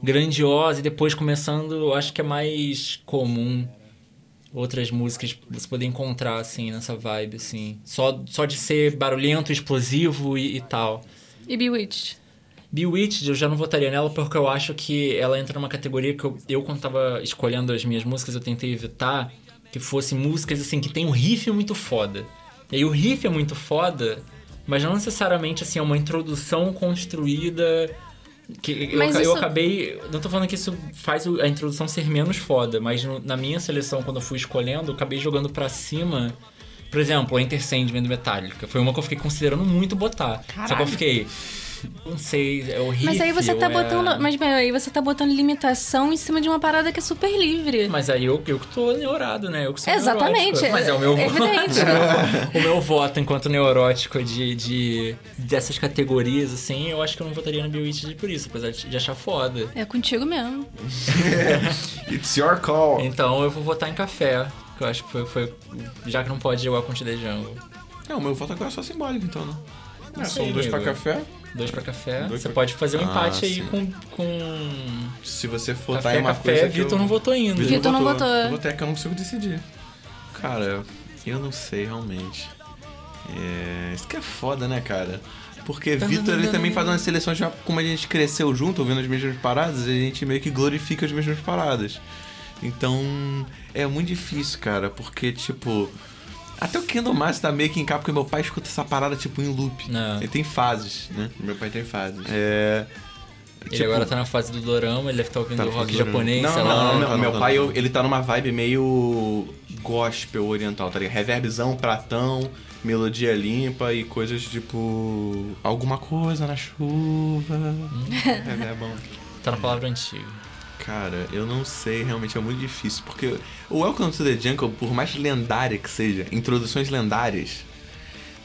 grandiosa e depois começando, eu acho que é mais comum outras músicas você poder encontrar assim nessa vibe assim, só só de ser barulhento, explosivo e, e tal. E Bewitched. Bewitched eu já não votaria nela porque eu acho que ela entra numa categoria que eu, eu quando tava escolhendo as minhas músicas eu tentei evitar que fossem músicas assim que tem um riff muito foda. E aí o riff é muito foda, mas não necessariamente assim é uma introdução construída que eu, Mas eu isso- acabei. Não tô falando que isso faz a introdução ser menos foda, mas no- na minha seleção, quando eu fui escolhendo, eu acabei jogando pra cima. Por exemplo, a Enter Sandman do Metallica. Foi uma que eu fiquei considerando muito botar. Só que eu fiquei. Não sei, é horrível. Mas aí você tá é- botando. Mas, meu, aí você tá botando limitação em cima de uma parada que é super livre. Mas aí eu, eu que tô neurado, né? Eu que sou Exatamente, neurótico. Mas é o meu é evidente. o meu voto enquanto neurótico de, de dessas categorias, assim, eu acho que eu não votaria no Bewitched por isso, apesar de de achar foda. É contigo mesmo. It's your call. Então eu vou votar em café, que eu acho que foi, foi já que não pode jogar com The Jungle. Não, o meu voto agora é só simbólico, então, né? Não São dois pra café. Dois pra café. Dois Você pra- pode fazer um Ah, empate aí sim. com, com Se você for café, em uma café, coisa Vitor eu... não votou ainda. Vitor não votou. Eu votei que eu não consigo decidir. Cara, eu não sei realmente. É... Isso que é foda, né, cara? Porque Vitor ele também faz umas seleções já como a gente cresceu junto, ouvindo as mesmas paradas, a gente meio que glorifica as mesmas paradas. Então, é muito difícil, cara, porque, tipo. Até o Kingdom Hearts tá meio que em cá, porque meu pai escuta essa parada, tipo, em loop. Não. Ele tem fases, né? Meu pai tem fases. É. Ele tipo, agora tá na fase do dorama, ele deve estar ouvindo Tá rock japonês, Não, sei não, lá. não, não, meu, não, meu não, pai, não. eu- ele tá numa vibe meio gospel oriental, tá ligado? Reverbzão, pratão, melodia limpa e coisas tipo... Alguma coisa na chuva. Reverbão. Tá na palavra antiga. Cara, eu não sei, realmente é muito difícil. Porque o Welcome to the Jungle, por mais lendária que seja, introduções lendárias,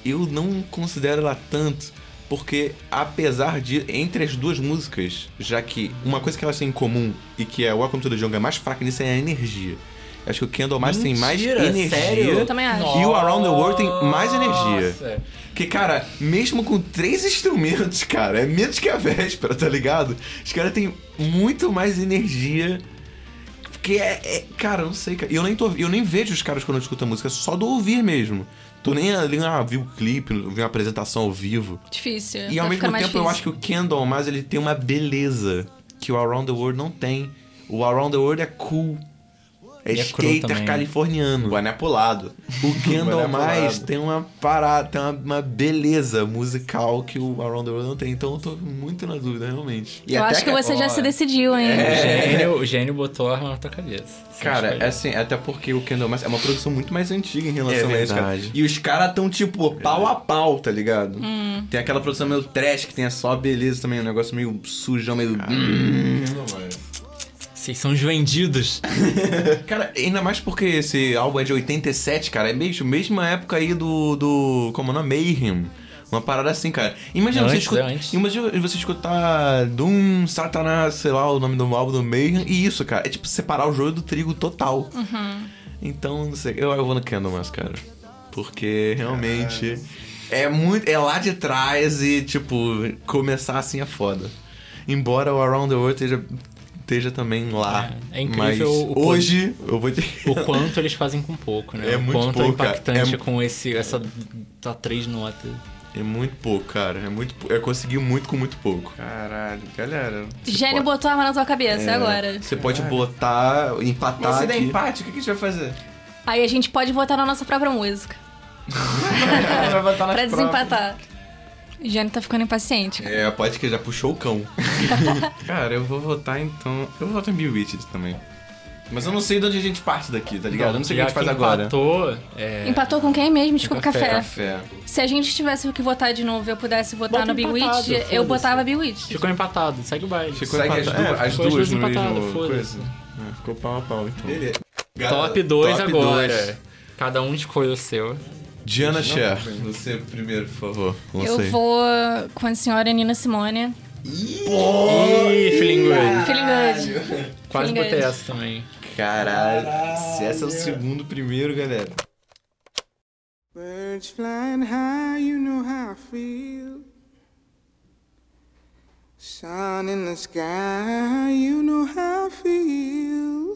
eu não considero ela tanto. Porque, apesar de, entre as duas músicas, já que uma coisa que elas têm em comum e que é Welcome to the Jungle é mais fraca nisso é a energia. Acho que o Candle mais tem mais Mentira, energia. sério? Eu também acho. E o Around the World tem mais energia. Nossa. Porque, cara, mesmo com três instrumentos, cara, é menos que a véspera, tá ligado? Os caras têm muito mais energia. Porque é, é- Cara, eu não sei, cara. E eu nem, tô, eu nem vejo os caras quando eu escuto a música, é só do ouvir mesmo. Tô nem ali, ah, vi o clipe, vi uma apresentação ao vivo. Difícil. E ao mesmo tempo eu acho que o Kendall mas ele tem uma beleza que o Around the World não tem. O Around the World é cool. É E é skater também. californiano. Boné pulado. O Kendall mais pulado. tem uma parada, tem uma, uma beleza musical que o Around the World não tem. Então eu tô muito na dúvida, realmente. E Eu até acho que você já se decidiu, hein? O, gênio, o gênio botou a arma na tua cabeça. Cara, é assim, até porque o Kendall Mass é uma produção muito mais antiga em relação É a isso, cara. E os caras tão, tipo, pau a pau, tá ligado? Hum. Tem aquela produção meio trash, que tem só a beleza também, um negócio meio sujão, meio... Vocês são os vendidos. Cara, ainda mais porque esse álbum é de 87, cara. É mesmo, mesma época aí do. do como é o nome? Mayhem. Uma parada assim, cara. Imagina É você, antes, escuta, é antes. imagina você escutar Doom, Satanás, sei lá, o nome do álbum do Mayhem. E isso, cara. É tipo separar o joio do trigo total. Então, não sei. Eu, eu vou no Candlemas, cara. Porque realmente. É muito. É lá de trás e, tipo, começar assim é foda. Embora o Around the World esteja, esteja também lá. É, é incrível mas o quanto- hoje eu vou ter. O quanto eles fazem com pouco, né? É o muito quanto pouco, é cara. impactante É- com esse, essa tá, três notas. É muito pouco, cara. É muito pou- Eu consegui muito com muito pouco. Caralho, galera. Gênio botou a arma na tua cabeça, é agora. Você pode botar, empatar Mas se der empate, o que a gente vai fazer? Aí a gente pode votar na nossa própria música. pra desempatar. Gênio tá ficando impaciente. cara. É, pode que já puxou o cão. Cara, eu vou votar então... Eu vou votar em Bewitched também. Mas eu não sei de onde a gente parte daqui, tá ligado? eu não sei o que a gente faz agora. Empatou, é, Empatou com quem mesmo? Desculpa, Café. café. Se a gente tivesse que votar de novo e eu pudesse votar Bota no Bewitch, eu botava Bewitch. Ficou empatado, segue o baile. Ficou Segue as, empatado. duas, É, as ficou as duas duas no empatadas, mesmo foda-se. coisa. É, ficou pau a pau, então. Beleza. Top 2 Top agora. dois. Cada um escolhe o seu. Diana Cher, você primeiro, por favor. Eu aí. vou com a senhora Nina Simone. Ih, feeling good. Feeling good. Quase Feeling botei essa também. Caralho. Se esse é o segundo primeiro, galera. Birds flying high, you know how I feel. Sun in the sky, you know how I feel.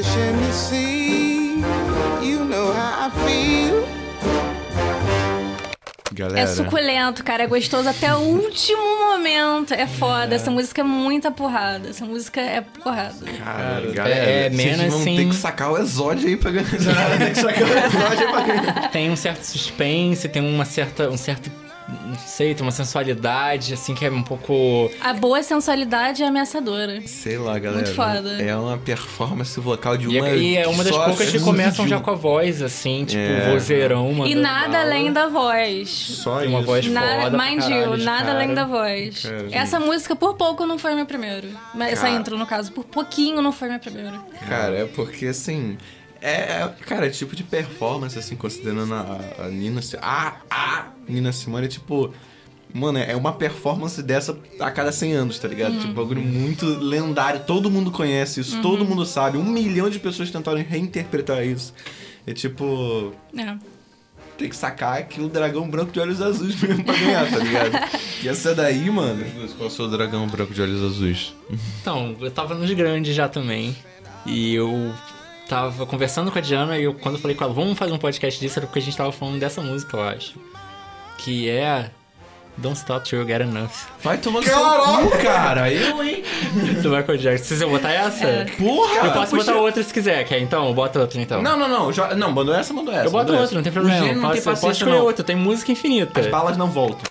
Fish in the sea, you know how I feel. Galera. É suculento, cara. É gostoso até o último momento. É foda. Essa música é muita porrada. Essa música é porrada. Cara, é- galera, é vocês menos vão assim- ter que sacar o exódio aí pra ganhar. tem que sacar o exódio aí pra ganhar. Tem um certo suspense, tem uma certa. um certo. Não sei, tem uma sensualidade, assim, que é um pouco. A boa sensualidade é ameaçadora. Sei lá, galera. Muito foda. É uma performance vocal de E uma. é, e é uma das poucas que começam já com a voz, assim, tipo, É. vozeirão, E mandando nada além da voz. Só Tem uma isso. voz Nada, foda pra mind caralho you, nada cara. além da voz. Cara, Essa música, por pouco, não foi meu primeiro. Mas essa intro, no caso, por pouquinho não foi meu primeiro. Cara, é porque assim. É, cara, é tipo de performance, assim, considerando a, a Nina. A, a Nina Simone, é tipo. Mano, é uma performance dessa a cada 100 anos, tá ligado? Tipo, um bagulho muito lendário. Todo mundo conhece isso, todo mundo sabe. Um milhão de pessoas tentaram reinterpretar isso. É tipo. É. Tem que sacar aquilo dragão branco de olhos azuis mesmo pra ganhar, tá ligado? e essa daí, mano. Qual é o seu dragão branco de olhos azuis? Então, eu tava nos grandes já também. E eu tava conversando com a Diana e eu, quando eu falei com ela, vamos fazer um podcast disso, era porque a gente tava falando dessa música, eu acho. Que é. Don't Stop Till You Get Enough. Vai tomando seu cu, cara. Eu, hein? Do Michael Jackson. Se você botar essa? É. Porra! Eu posso puxa- botar outra se quiser, quer? Então, bota outra então. Não, não, não. Jo- Não, mandou essa, mandou essa. eu boto outra, não tem problema. O não posso, tem eu posso paciência, escolher não. outra, tem música infinita. As balas não voltam.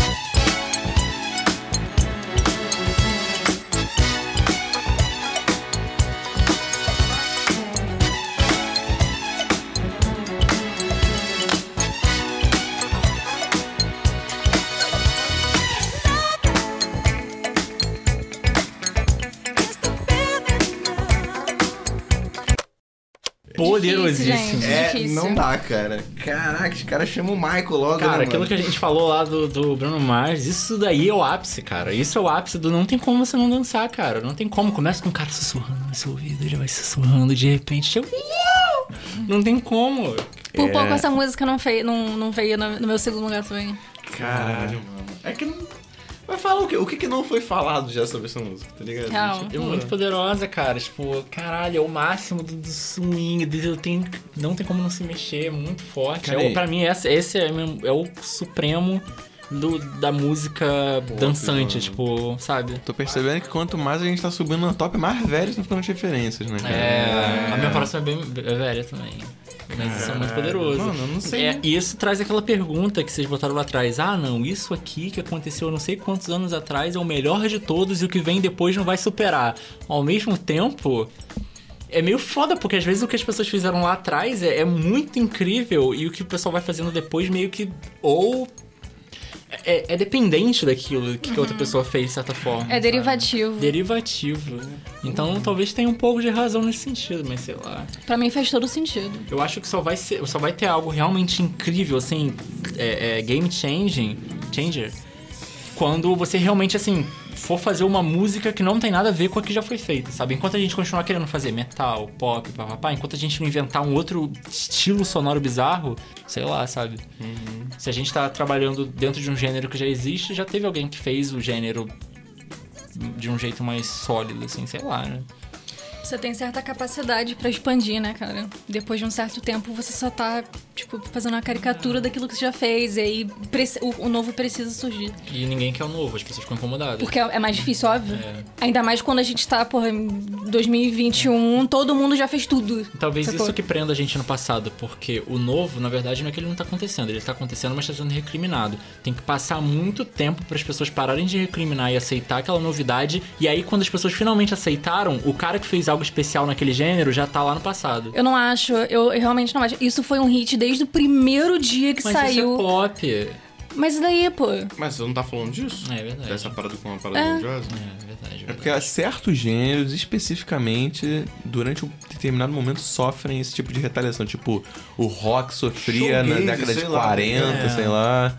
Poderosíssimo. Difícil, gente. É, Difícil. não dá, cara. Caraca, os caras chamam o Michael logo, Cara, né, aquilo mano? que a gente falou lá do, do Bruno Mars, isso daí é o ápice, cara. Isso é o ápice do não tem como você não dançar, cara. Não tem como. Começa com um cara sussurrando no seu ouvido, ele vai sussurrando, de repente chega. Não tem como. Por É. pouco essa música não, fei, não, não veio no, no meu segundo lugar também. Caralho, mano. É que não... Vai falar o quê? O que, que não foi falado já sobre essa música, tá ligado? É muito poderosa, cara. Tipo, caralho, é o máximo do, do swing. do- eu tenho- não tem como não se mexer, é muito forte. Cara, É, pra mim, esse, esse é, meu- é o supremo do- da música dançante, tipo, sabe? Tô percebendo que quanto mais a gente tá subindo no top, mais velhos estão ficando as referências, né, cara? É, a minha próxima é bem é velha também. Mas isso é muito poderoso. Mano, eu não sei. É, e isso traz aquela pergunta que vocês botaram lá atrás. Ah, não, isso aqui que aconteceu não sei quantos anos atrás é o melhor de todos e o que vem depois não vai superar. Ao mesmo tempo, é meio foda, porque às vezes o que as pessoas fizeram lá atrás é, é muito incrível e o que o pessoal vai fazendo depois meio que. Ou. É, é dependente daquilo que a outra pessoa fez, de certa forma. É sabe? derivativo. Derivativo. Então talvez tenha um pouco de razão nesse sentido, mas sei lá. Pra mim faz todo sentido. Eu acho que só vai, ser, só vai ter algo realmente incrível, assim, é, é, game changing, changer, quando você realmente, assim, for fazer uma música que não tem nada a ver com a que já foi feita, sabe? Enquanto a gente continuar querendo fazer metal, pop, papapá, enquanto a gente não inventar um outro estilo sonoro bizarro, sei lá, sabe? Se a gente tá trabalhando dentro de um gênero que já existe, já teve alguém que fez o gênero de um jeito mais sólido, assim, sei lá, né? Você tem certa capacidade pra expandir, né, cara? Depois de um certo tempo, você só tá, tipo, fazendo uma caricatura daquilo que você já fez. E aí o, o novo precisa surgir. E ninguém quer o novo, as pessoas ficam incomodadas. Porque é é mais difícil, óbvio. É. Ainda mais quando a gente tá, porra, em 2021, todo mundo já fez tudo. Talvez Sacou? isso que prenda a gente no passado, porque o novo, na verdade, não é que ele não tá acontecendo, ele tá acontecendo, mas tá sendo recriminado. Tem que passar muito tempo para as pessoas pararem de recriminar e aceitar aquela novidade, e aí quando as pessoas finalmente aceitaram, o cara que fez algo especial naquele gênero já tá lá no passado. Eu não acho, eu, eu realmente não acho. Isso foi um hit desde o primeiro dia que Mas saiu. isso é pop. Mas e daí, pô? Mas você não tá falando disso? É verdade. Dessa parada com uma parada É. religiosa? É verdade. É porque há certos gêneros, especificamente, durante um determinado momento, sofrem esse tipo de retaliação. Tipo, o rock sofria na década de sei lá, 40, é. sei lá.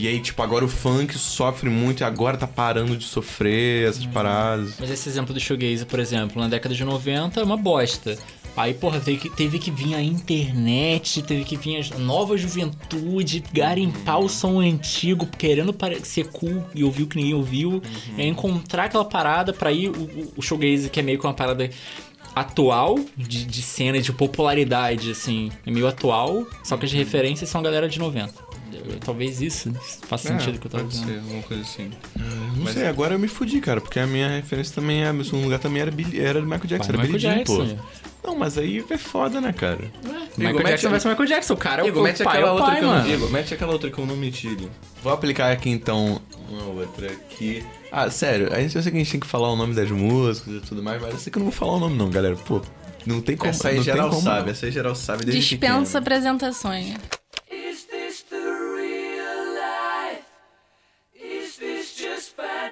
E aí, tipo, agora o funk sofre muito e agora tá parando de sofrer essas paradas. Mas esse exemplo do shoegaze, por exemplo, na década de 90 é uma bosta. Aí, porra, teve que, teve que vir a internet, teve que vir a nova juventude, garimpar o som antigo, querendo ser cool e ouvir o que ninguém ouviu. E aí encontrar aquela parada pra ir o, o, showgaze, que é meio que uma parada atual, de, de cena de popularidade, assim. É meio atual, só que as referências são a galera de 90. Talvez isso faça sentido o que eu tava É, pode dizendo. ser, alguma coisa assim. Não sei, agora eu me fudi, cara, porque a minha referência também é. Meu segundo lugar também era, Billy, era do Michael Jackson, Vai, era Billy Michael Jean, pô. Jackson. Não, mas aí é foda, né, cara? Michael mete- Jackson vai ser Michael Jackson, o cara é o, Igor, o mete pai, é aquela o outra pai, que eu não mano. digo. Mete aquela outra que eu não meti ali. Vou aplicar aqui então uma outra aqui. Ah, sério, a gente, eu sei que a gente tem que falar o nome das músicas e tudo mais, mas eu sei que eu não vou falar o nome, não, galera. Pô, não tem como. Essa aí não tem geral como, sabe, essa aí geral sabe desde Dispensa pequeno. apresentações.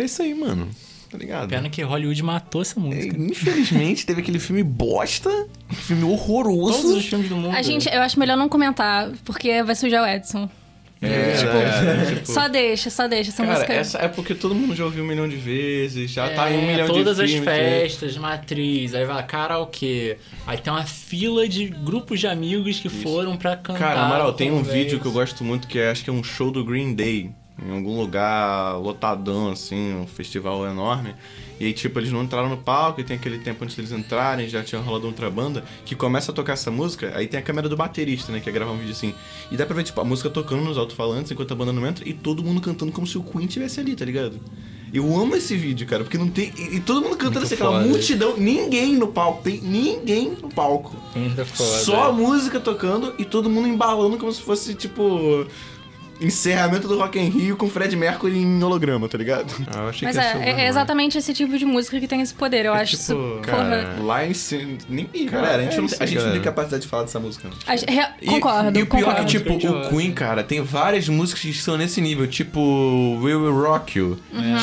é isso aí, mano. Tá ligado? Pena que Hollywood matou essa É, música. Infelizmente, teve aquele filme bosta, um filme horroroso. Todos os filmes do mundo. A gente, eu acho melhor não comentar, porque vai sujar o Edson. É, Tipo, é, tipo, Só deixa, só deixa essa Cara, música. essa é porque todo mundo já ouviu um milhão de vezes, já tá em um milhão de todas as filmes. festas, matriz, aí vai karaokê. Aí tem uma fila de grupos de amigos que foram pra cantar. Cara, na moral, tem um vídeo que eu gosto muito que é, acho que é um show do Green Day. Em algum lugar lotadão, assim, um festival enorme. E aí, tipo, eles não entraram no palco e tem aquele tempo antes deles entrarem, já tinha rolado outra banda, que começa a tocar essa música, aí tem a câmera do baterista, né, que é gravar um vídeo assim. E dá pra ver, tipo, a música tocando nos alto-falantes enquanto a banda não entra e todo mundo cantando como se o Queen estivesse ali, tá ligado? Eu amo esse vídeo, cara, porque não tem. E, e todo mundo cantando Muito assim, aquela multidão, ninguém no palco, tem ninguém no palco. Muito foda. Só a música tocando e todo mundo embalando como se fosse, tipo, encerramento do Rock in Rio com Fred Mercury em holograma, tá ligado? Ah, eu achei Mas que é, é- é exatamente esse tipo de música que tem esse poder. Eu É acho tipo, isso. cara, porra. Lá em cima. Nem... Cara, galera, a gente, é não, isso a gente não tem capacidade de falar dessa música, não. A- re- E- concordo, E, o pior é concordo. que, tipo, o Queen, cara, tem várias músicas que estão nesse nível, tipo We Will Rock You. Uhum.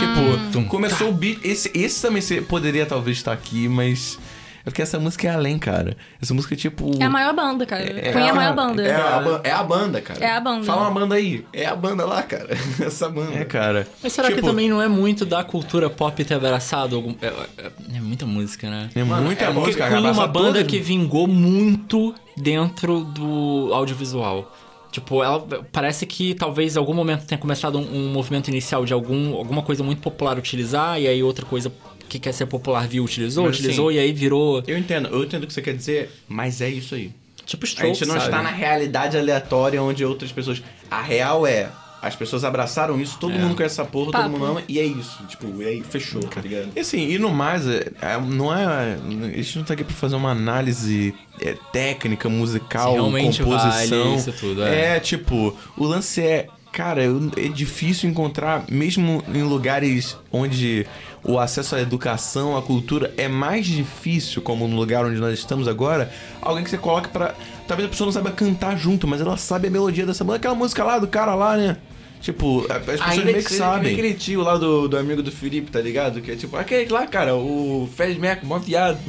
Tipo, começou o beat. Esse, esse também poderia talvez estar aqui, mas. É porque essa música é além, cara. Essa música é tipo. É a maior banda, cara. É- Queen é a é- maior banda. É a, é a banda, cara. É a banda. Fala uma banda aí. É a banda lá, cara. Essa banda. É, cara. Mas será que Tipo, também não é muito da cultura pop ter abraçado algum... é, é- é muita música, né? É muita Porque música, Queen é uma banda todas. que vingou muito dentro do audiovisual. Tipo, ela parece que talvez em algum momento tenha começado um, um movimento inicial de algum, alguma coisa muito popular utilizar, e aí outra coisa que quer ser popular viu, utilizou, Mas, utilizou, assim, e aí virou. Eu entendo, eu entendo o que você quer dizer, mas é isso aí. Tipo A Strokes, gente não sabe? está na realidade aleatória onde outras pessoas. A real é. As pessoas abraçaram isso, todo É. mundo conhece essa porra, Papo. todo mundo ama, e é isso. Tipo, e aí fechou, tá ligado? E assim, e no mais, é- é- não é. A gente não tá aqui pra fazer uma análise é, técnica, musical, composição. vale isso tudo, é. é, tipo, o lance é. Cara, é difícil encontrar, mesmo em lugares onde o acesso à educação, à cultura é mais difícil, como no lugar onde nós estamos agora, alguém que você coloque pra. Talvez a pessoa não saiba cantar junto, mas ela sabe a melodia dessa música, aquela música lá do cara lá, né? Tipo, as pessoas Ainda meio que que sabem. aquele tio lá do, do amigo do Felipe, tá ligado? Que é tipo, aquele lá, cara, o Fred Mercury, mó viado.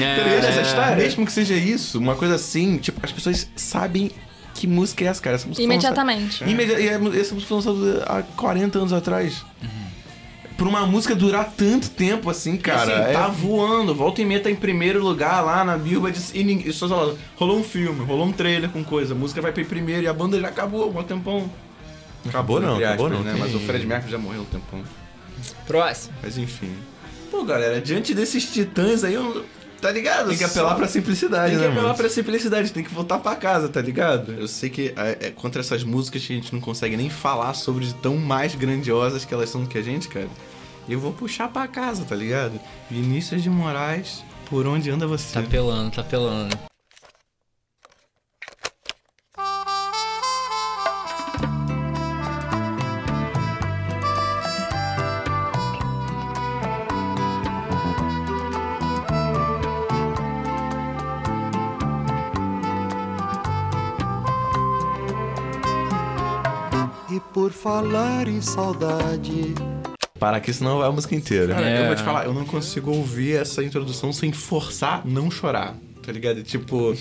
É. Tá ligado essa história? Mesmo que seja isso, uma coisa assim, tipo, as pessoas sabem que música é essa, cara. Essa música foi Imediatamente. lançada- Imedi- e essa música foi lançada há 40 anos atrás. Por uma música durar tanto tempo assim, cara. Cara, é- tá voando, volta e meia tá em primeiro lugar lá na Billboard e, ninguém, só lá, rolou um filme, rolou um trailer com coisa, a música vai pra em primeiro e a banda já acabou, um tempão. Acabou não, entre acabou aspas, não. né? tem- Mas o Fred Mercury já morreu um tempão. Próximo. Mas enfim. Pô, galera, diante desses titãs aí, eu, tá ligado? Tem que apelar Só- pra simplicidade, Tem que né, apelar mano? pra simplicidade, tem que voltar pra casa, tá ligado? Eu sei que é, é contra essas músicas que a gente não consegue nem falar sobre de tão mais grandiosas que elas são do que a gente, cara. Eu vou puxar pra casa, tá ligado? Vinícius de Moraes, por onde anda você? Tá pelando, tá pelando. Por falar em saudade, Para aqui, senão vai a música inteira. Cara, É. eu vou te falar, eu não consigo ouvir essa introdução sem forçar não chorar, tá ligado? Tipo,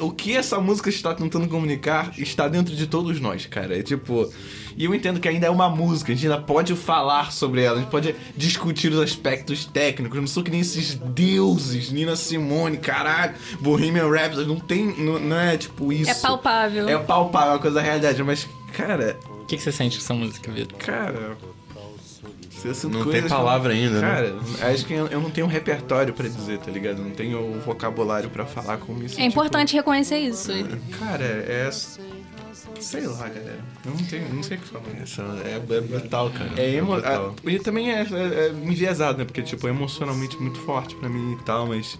o que essa música está tentando comunicar está dentro de todos nós, cara. É tipo. E eu entendo que ainda é uma música, a gente ainda pode falar sobre ela, a gente pode discutir os aspectos técnicos. Eu não sou que nem esses deuses, Nina Simone, caralho, Bohemian Rhapsody, não tem. Não, não é tipo isso. É palpável. É palpável, é uma coisa da realidade, mas, cara, que, que você sente com essa música, Vitor? Cara. Não coisas tem palavra ainda, né? Cara, acho que eu, eu não tenho um repertório pra dizer, tá ligado? Eu não tenho o vocabulário pra falar como isso. É importante reconhecer isso. Tipo, cara, é. Sei lá, galera. Eu não tenho. Não sei o que falar. Essa é, é brutal, cara. É emo... brutal. E também é, é, é enviesado, né? Porque, tipo, é emocionalmente muito forte pra mim e tal, mas.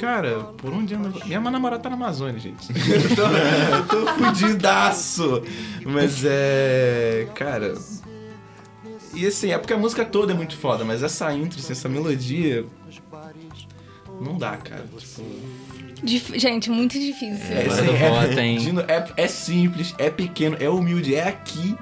Cara, por onde anda. Minha namorada tá na Amazônia, gente. eu, tô, eu tô fudidaço. Mas é. Cara. E assim, é porque a música toda é muito foda, mas essa intro, assim, essa melodia. Não dá, cara. Tipo. Dif- Gente, muito difícil. É, assim, é, é, é simples, é pequeno, é humilde, é aqui.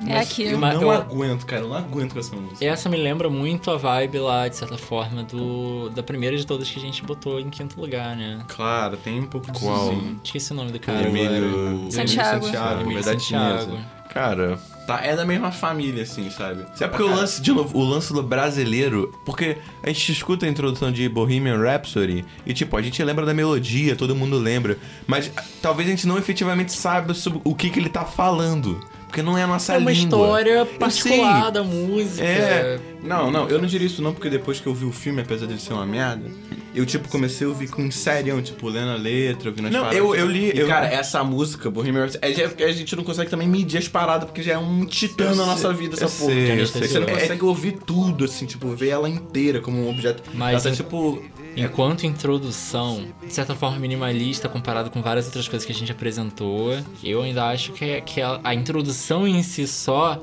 É mas aqui. Eu não eu- aguento, cara, eu não aguento com essa música. Essa me lembra muito a vibe lá, de certa forma, do da primeira de todas que a gente botou em quinto lugar, né? Claro, tem um pouco de Qual? sim. Esqueci o nome do cara. Emílio- Santiago. Santiago, Emílio verdade Santiago. Cara, Tá, é da mesma família, assim, sabe? É porque o lance, de novo, o lance do brasileiro. Porque a gente escuta a introdução de Bohemian Rhapsody e, tipo, a gente lembra da melodia, todo mundo lembra. Mas talvez a gente não efetivamente saiba sobre o que, que ele tá falando. Porque não é a nossa É uma língua. história particular sei. da música. É. Não, não, eu não diria isso não, porque depois que eu vi o filme, apesar de ser uma merda, eu, tipo, comecei a ouvir com serião, tipo, lendo a letra, ouvindo as Não, paradas. eu- eu li- E, eu- cara, essa música, Bohemian Rhapsody, é, já- a gente não consegue também medir as paradas, porque já é um titã Eu na sei, nossa vida, essa porra. sei, eu Você sei. não É- consegue ouvir tudo, assim, tipo, ver ela inteira como um objeto. Mas ela tá, tipo... Enquanto introdução, de certa forma minimalista comparado com várias outras coisas que a gente apresentou, eu ainda acho que, que a, a introdução em si só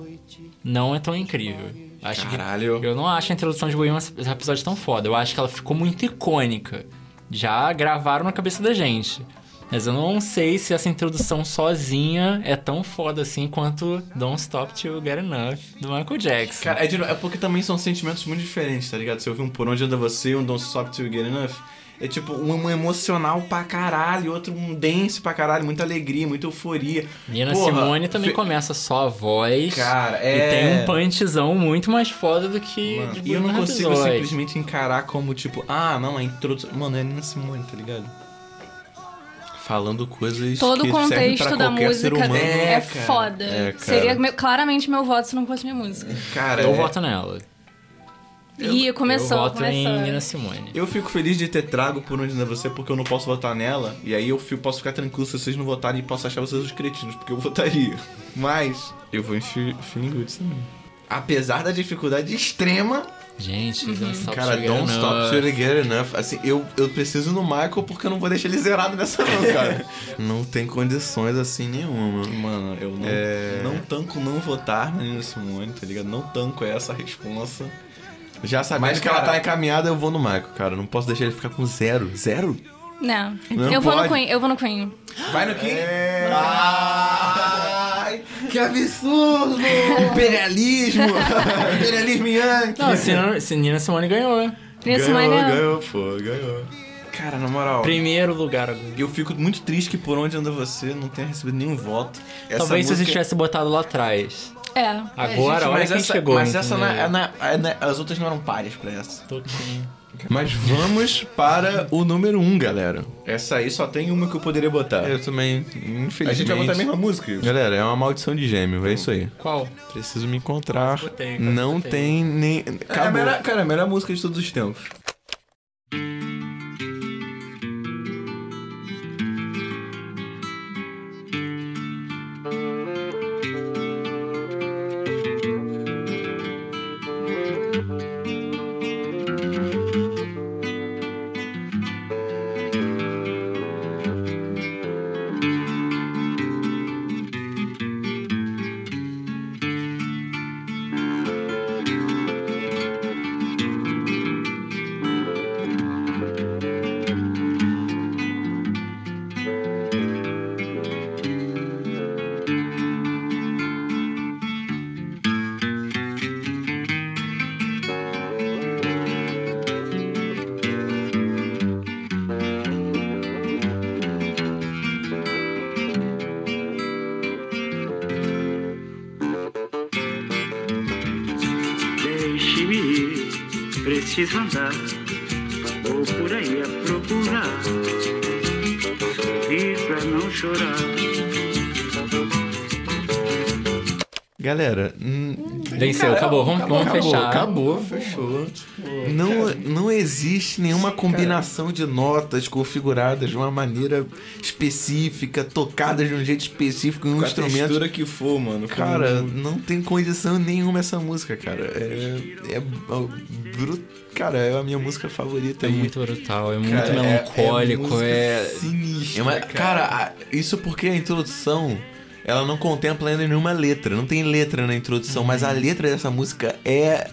não é tão incrível. Acho Caralho. Que, eu não acho a introdução de Bohemian Rhapsody tão foda. Eu acho que ela ficou muito icônica. Já gravaram na cabeça da gente. Mas eu não sei se essa introdução sozinha é tão foda assim quanto Don't Stop Till You Get Enough do Michael Jackson. Cara, é, de- é porque também são sentimentos muito diferentes, tá ligado? Você ouvir um Por Onde Anda Você e um Don't Stop Till You Get Enough, é tipo um, emocional pra caralho, outro um dance pra caralho, muita alegria, muita euforia. Nina Porra, Simone também fe- começa só a voz. Cara, E é... tem um punchzão muito mais foda do que Mano, e eu não consigo simplesmente encarar como, tipo, ah, não, a introdução. Mano, é Nina Simone, tá ligado? Falando coisas Todo que contexto da música humano. é, cara. foda. É. Seria meu- claramente meu voto se não fosse minha música. Cara, Eu é- voto nela. Ih, começou, eu voto começou. em Nina Simone. Eu fico feliz de ter trago por onde anda você, porque eu não posso votar nela. E aí eu fico- posso ficar tranquilo se vocês não votarem e posso achar vocês os cretinos, porque eu votaria. Mas eu vou em Fe- Feeling Good também. Apesar da dificuldade extrema, Gente, Uhum. Don't Stop Cara, Sugar Don't Stop You Get Enough. Assim, eu, eu preciso no Michael porque eu não vou deixar ele zerado nessa não, cara. não tem condições assim nenhuma. mano, eu não, É. não tanco não votar na Nina Simone, tá ligado? Não tanco essa responsa. Já sabendo Mas, que ela cara- tá encaminhada, eu vou no Michael, cara. Não posso deixar ele ficar com zero. Zero? Não. Não eu vou pode. no Queen, eu vou no Queen. Vai no que? Ai, que absurdo! Imperialismo! Imperialismo Yankee! Não, se, se Nina Simone ganhou. Nesse ganhou, mais ganhou, pô, ganhou. Cara, na moral, Primeiro lugar agora. eu fico muito triste que por onde anda você não tenha recebido nenhum voto. Essa Talvez se você música- tivesse botado lá atrás. É. Agora, Gente, olha mas quem essa, chegou. Mas essa é, é- é- não é- as outras não eram páreas pra essa. Toquinho. Mas vamos para o número um, galera. Essa aí só tem uma que eu poderia botar. Eu também, infelizmente... A gente vai botar a mesma música. isso. Galera, é uma maldição de gêmeo, é isso aí. Qual? Preciso me encontrar. Botei, não botei. tem nem. É a melhor, cara, a melhor música de todos os tempos. Acabou. Vamos, acabou, fechar. Acabou, fechou. não, não existe nenhuma combinação de notas configuradas de uma maneira específica, tocadas de um jeito específico em um Com a instrumento. textura que for, mano. Cara, não tem condição nenhuma essa música, cara. É. É. bru- Cara, é a minha música favorita É aí. muito brutal, é muito Cara, é- melancólico, música é. Sinistra, É uma- cara, a- isso porque a introdução ela não contempla ainda nenhuma letra. Não tem letra na introdução, mas a letra dessa música é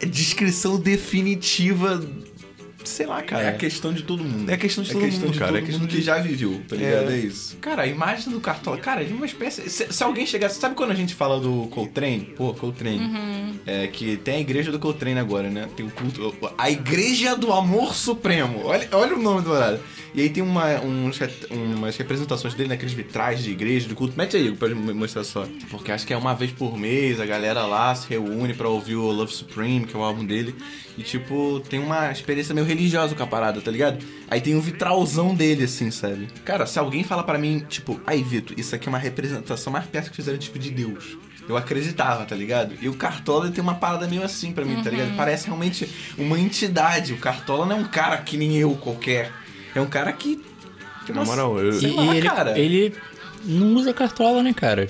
é descrição definitiva. Sei lá, cara. É a questão de todo mundo. É a questão de todo questão mundo, de cara. todo É questão mundo de- que já viveu, tá ligado? É. É. isso. Cara, a imagem do Cartola, cara, é uma espécie. Se, se alguém chegasse. Sabe quando a gente fala do Coltrane? Pô, Coltrane. É que tem a igreja do Coltrane agora, né? Tem o culto. A Igreja do Amor Supremo. Olha, olha o nome do horário. E aí tem uma, uns umas representações dele naqueles vitrais de igreja, de culto. Mete aí pra mostrar só. Porque acho que é uma vez por mês, a galera lá se reúne pra ouvir o Love Supreme, que é o álbum dele. E, tipo, tem uma experiência meio religiosa com a parada, tá ligado? Aí tem um vitralzão dele, assim, sabe? Cara, se alguém fala pra mim, tipo, aí, Vitor, isso aqui é uma representação mais perto que fizeram, tipo, de Deus. Eu acreditava, tá ligado? E o Cartola tem uma parada meio assim pra mim, tá ligado? Parece realmente uma entidade. O Cartola não é um cara que nem eu qualquer. É um cara que. tem Na moral, eu. Sei E, lá, e ele, cara. ele não usa cartola, né, cara?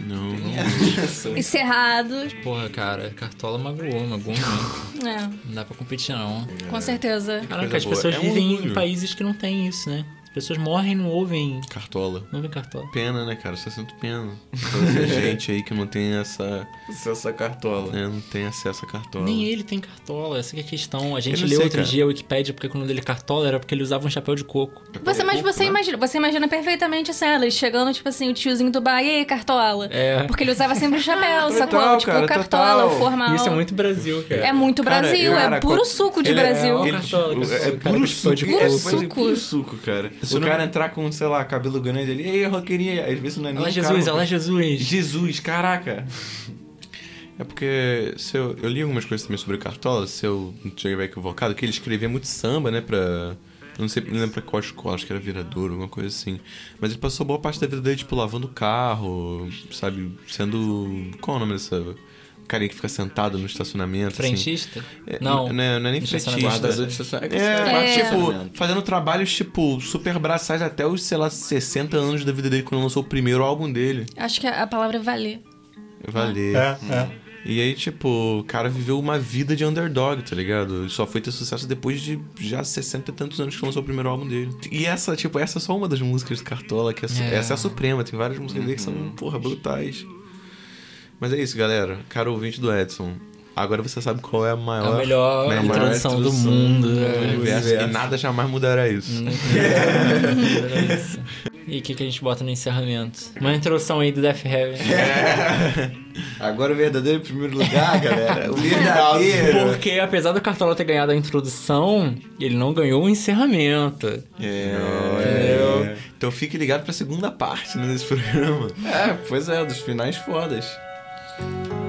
Não, não. Encerrado. Porra, cara, cartola magoou, magoou muito. É, Não dá pra competir, não. com certeza. Caraca, as pessoas É um vivem orgulho. em países que não tem isso, né? As pessoas morrem e não ouvem, Cartola. não ouvem cartola. Pena, né, cara? Só sinto pena. Toda gente aí que não tem essa. Essa cartola. né, não tem acesso a cartola. Nem ele tem cartola, essa que é a questão. A gente leu sei, outro cara. dia a Wikipédia porque quando ele cartola era porque ele usava um chapéu de coco. Você, mas você né? imagina, você imagina perfeitamente assim, ela chegando, tipo assim, o tiozinho do bar, e aí, cartola? É. Porque ele usava sempre o chapéu, sacou? Total, Tipo, cara, cartola, total. o formal. Isso é muito Brasil, cara. É muito Cara, Brasil, eu- é cara, puro suco de ele é- Brasil. é- Ele, Cartola, tipo, que é, cara puro que suco, pode é, coco. mas é puro suco, cara. Isso o não- cara entrar com, sei lá, cabelo grande ali, ei, roqueirinha, às vezes não é nem Olha um Jesus, cara- olha Jesus. Jesus, caraca. É porque se eu, eu li algumas coisas também sobre o Cartola, se eu não estiver equivocado, que ele escrevia muito samba, né, pra, não sei, não lembro pra qual escola, acho que era Viradouro, alguma coisa assim. Mas ele passou boa parte da vida dele, tipo, lavando carro, sabe? Sendo. Qual é o nome dessa. Carinha que fica sentado no estacionamento. assim. Frentista? É, Não. Não, é- não é nem frentista. de estacionamento. É, É. tipo, fazendo trabalhos, tipo, super braçais até os, sei lá, 60 anos da vida dele, quando lançou o primeiro álbum dele. Acho que a palavra é valer. Valer. É, é. E aí, tipo, o cara viveu uma vida de underdog, tá ligado? Só foi ter sucesso depois de já 60 e tantos anos que lançou o primeiro álbum dele. E essa, tipo, essa é só uma das músicas do Cartola, que é, É. essa é a suprema. Tem várias músicas dele que são, porra, brutais. Mas é isso, galera. Caro ouvinte do Edson. Agora você sabe qual é a É maior, a melhor melhor introdução do introdução mundo. do é. universo. E nada jamais mudará isso. E o que, que a gente bota no encerramento? Uma introdução aí do Death Heaven. Agora o verdadeiro em primeiro lugar, galera. O verdadeiro. Porque apesar do Cartola ter ganhado a introdução, ele não ganhou o encerramento. É. Então fique ligado pra segunda parte né, desse programa. É, pois é, dos finais fodas. Tô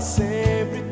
sempre.